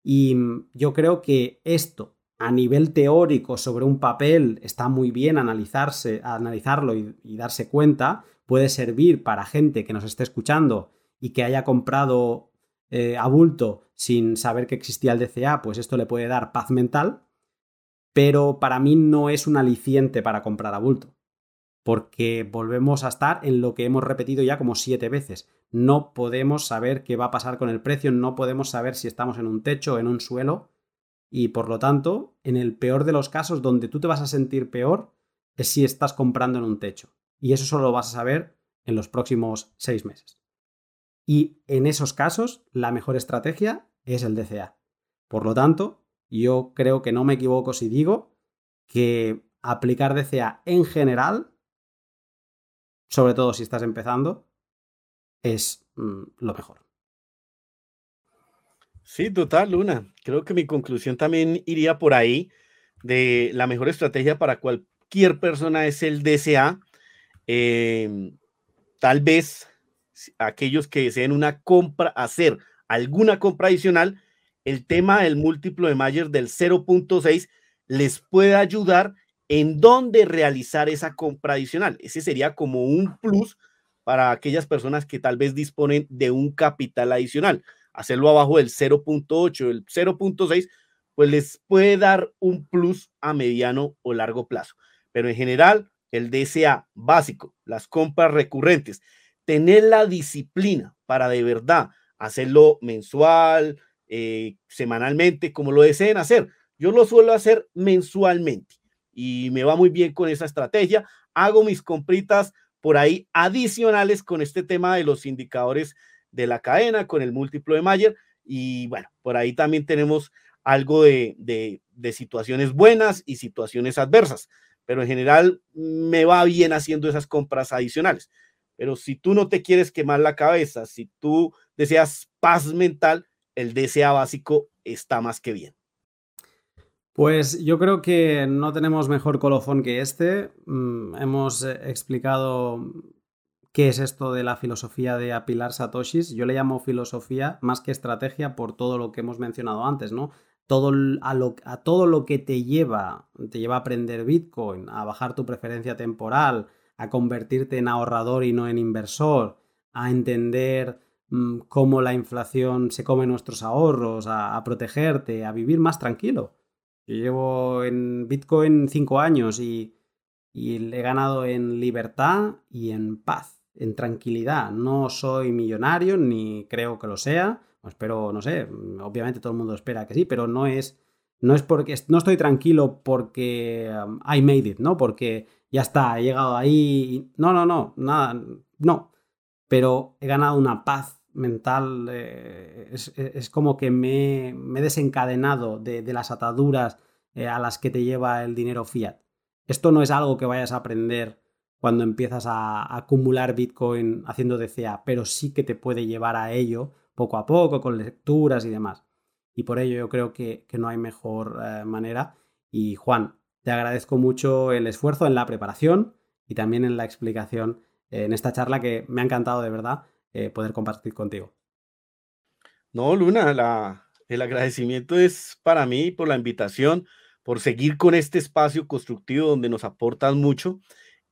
Y yo creo que esto a nivel teórico sobre un papel está muy bien analizarse, analizarlo y, y darse cuenta, puede servir para gente que nos esté escuchando y que haya comprado eh, a bulto sin saber que existía el DCA, pues esto le puede dar paz mental, pero para mí no es un aliciente para comprar a bulto, porque volvemos a estar en lo que hemos repetido ya como siete veces. No podemos saber qué va a pasar con el precio, no podemos saber si estamos en un techo en un suelo, y por lo tanto, en el peor de los casos, donde tú te vas a sentir peor, es si estás comprando en un techo. Y eso solo lo vas a saber en los próximos seis meses. Y en esos casos, la mejor estrategia es el DCA. Por lo tanto, yo creo que no me equivoco si digo que aplicar DCA en general, sobre todo si estás empezando, es mm, lo mejor. Sí, total, Luna. Creo que mi conclusión también iría por ahí de la mejor estrategia para cualquier persona es el DCA. Em, tal vez aquellos que deseen una compra, hacer alguna compra adicional, el tema del múltiplo de Mayer del 0.6 les puede ayudar en dónde realizar esa compra adicional. Ese sería como un plus para aquellas personas que tal vez disponen de un capital adicional. Hacerlo abajo del 0.8, el 0.6, pues les puede dar un plus a mediano o largo plazo. Pero en general, el DCA básico, las compras recurrentes, tener la disciplina para de verdad hacerlo mensual, eh, semanalmente, como lo deseen hacer. Yo lo suelo hacer mensualmente y me va muy bien con esa estrategia. Hago mis compritas por ahí adicionales con este tema de los indicadores de la cadena, con el múltiplo de Mayer. Y bueno, por ahí también tenemos algo de, de situaciones buenas y situaciones adversas, pero en general me va bien haciendo esas compras adicionales. Pero si tú no te quieres quemar la cabeza, si tú deseas paz mental, el DCA básico está más que bien. Pues yo creo que no tenemos mejor colofón que este. Mm, hemos eh, explicado qué es esto de la filosofía de apilar satoshis. Yo le llamo filosofía más que estrategia por todo lo que hemos mencionado antes, ¿no? Todo a, a todo lo que te lleva, te lleva a aprender Bitcoin, a bajar tu preferencia temporal, a convertirte en ahorrador y no en inversor, a entender mm, cómo la inflación se come nuestros ahorros, a protegerte, a vivir más tranquilo. Yo llevo en Bitcoin cinco años y, y he ganado en libertad y en paz, en tranquilidad. No soy millonario ni creo que lo sea. espero, no sé, obviamente todo el mundo espera que sí, pero no es, no es porque no estoy tranquilo porque um, I made it, ¿no? Porque ya está, he llegado ahí. No, no, no, nada, no. Pero he ganado una paz mental, eh, es, como que me, he desencadenado de, las ataduras eh, a las que te lleva el dinero fiat. Esto no es algo que vayas a aprender cuando empiezas a, acumular Bitcoin haciendo DCA, pero sí que te puede llevar a ello poco a poco, con lecturas y demás. Y por ello yo creo que, no hay mejor eh, manera. Y Juan, te agradezco mucho el esfuerzo en la preparación y también en la explicación en esta charla que me ha encantado de verdad eh, poder compartir contigo. No, Luna, el agradecimiento es para mí por la invitación, por seguir con este espacio constructivo donde nos aportan mucho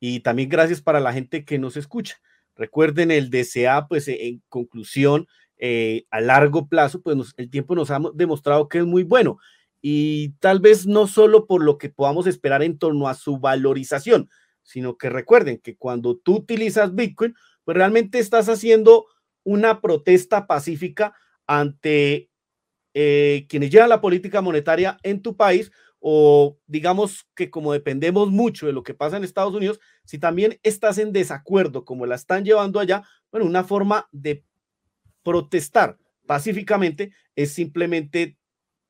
y también gracias para la gente que nos escucha. Recuerden el DCA, pues en conclusión, eh, a largo plazo, pues el tiempo nos ha demostrado que es muy bueno y tal vez no solo por lo que podamos esperar en torno a su valorización, sino que recuerden que cuando tú utilizas Bitcoin, pues realmente estás haciendo una protesta pacífica ante eh, quienes llevan la política monetaria en tu país o digamos que como dependemos mucho de lo que pasa en Estados Unidos, si también estás en desacuerdo como la están llevando allá, bueno, una forma de protestar pacíficamente es simplemente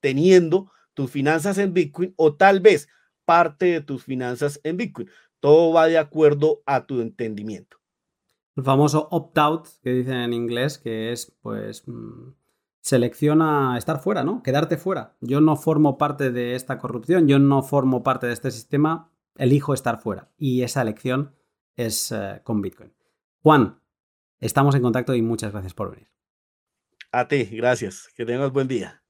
teniendo tus finanzas en Bitcoin o tal vez parte de tus finanzas en Bitcoin. Todo va de acuerdo a tu entendimiento. El famoso opt-out que dicen en inglés, que es pues mm, selecciona estar fuera, ¿no? Quedarte fuera. Yo no formo parte de esta corrupción, yo no formo parte de este sistema, elijo estar fuera. Y esa elección es eh, con Bitcoin. Juan, estamos en contacto y muchas gracias por venir. A ti, gracias. Que tengas buen día.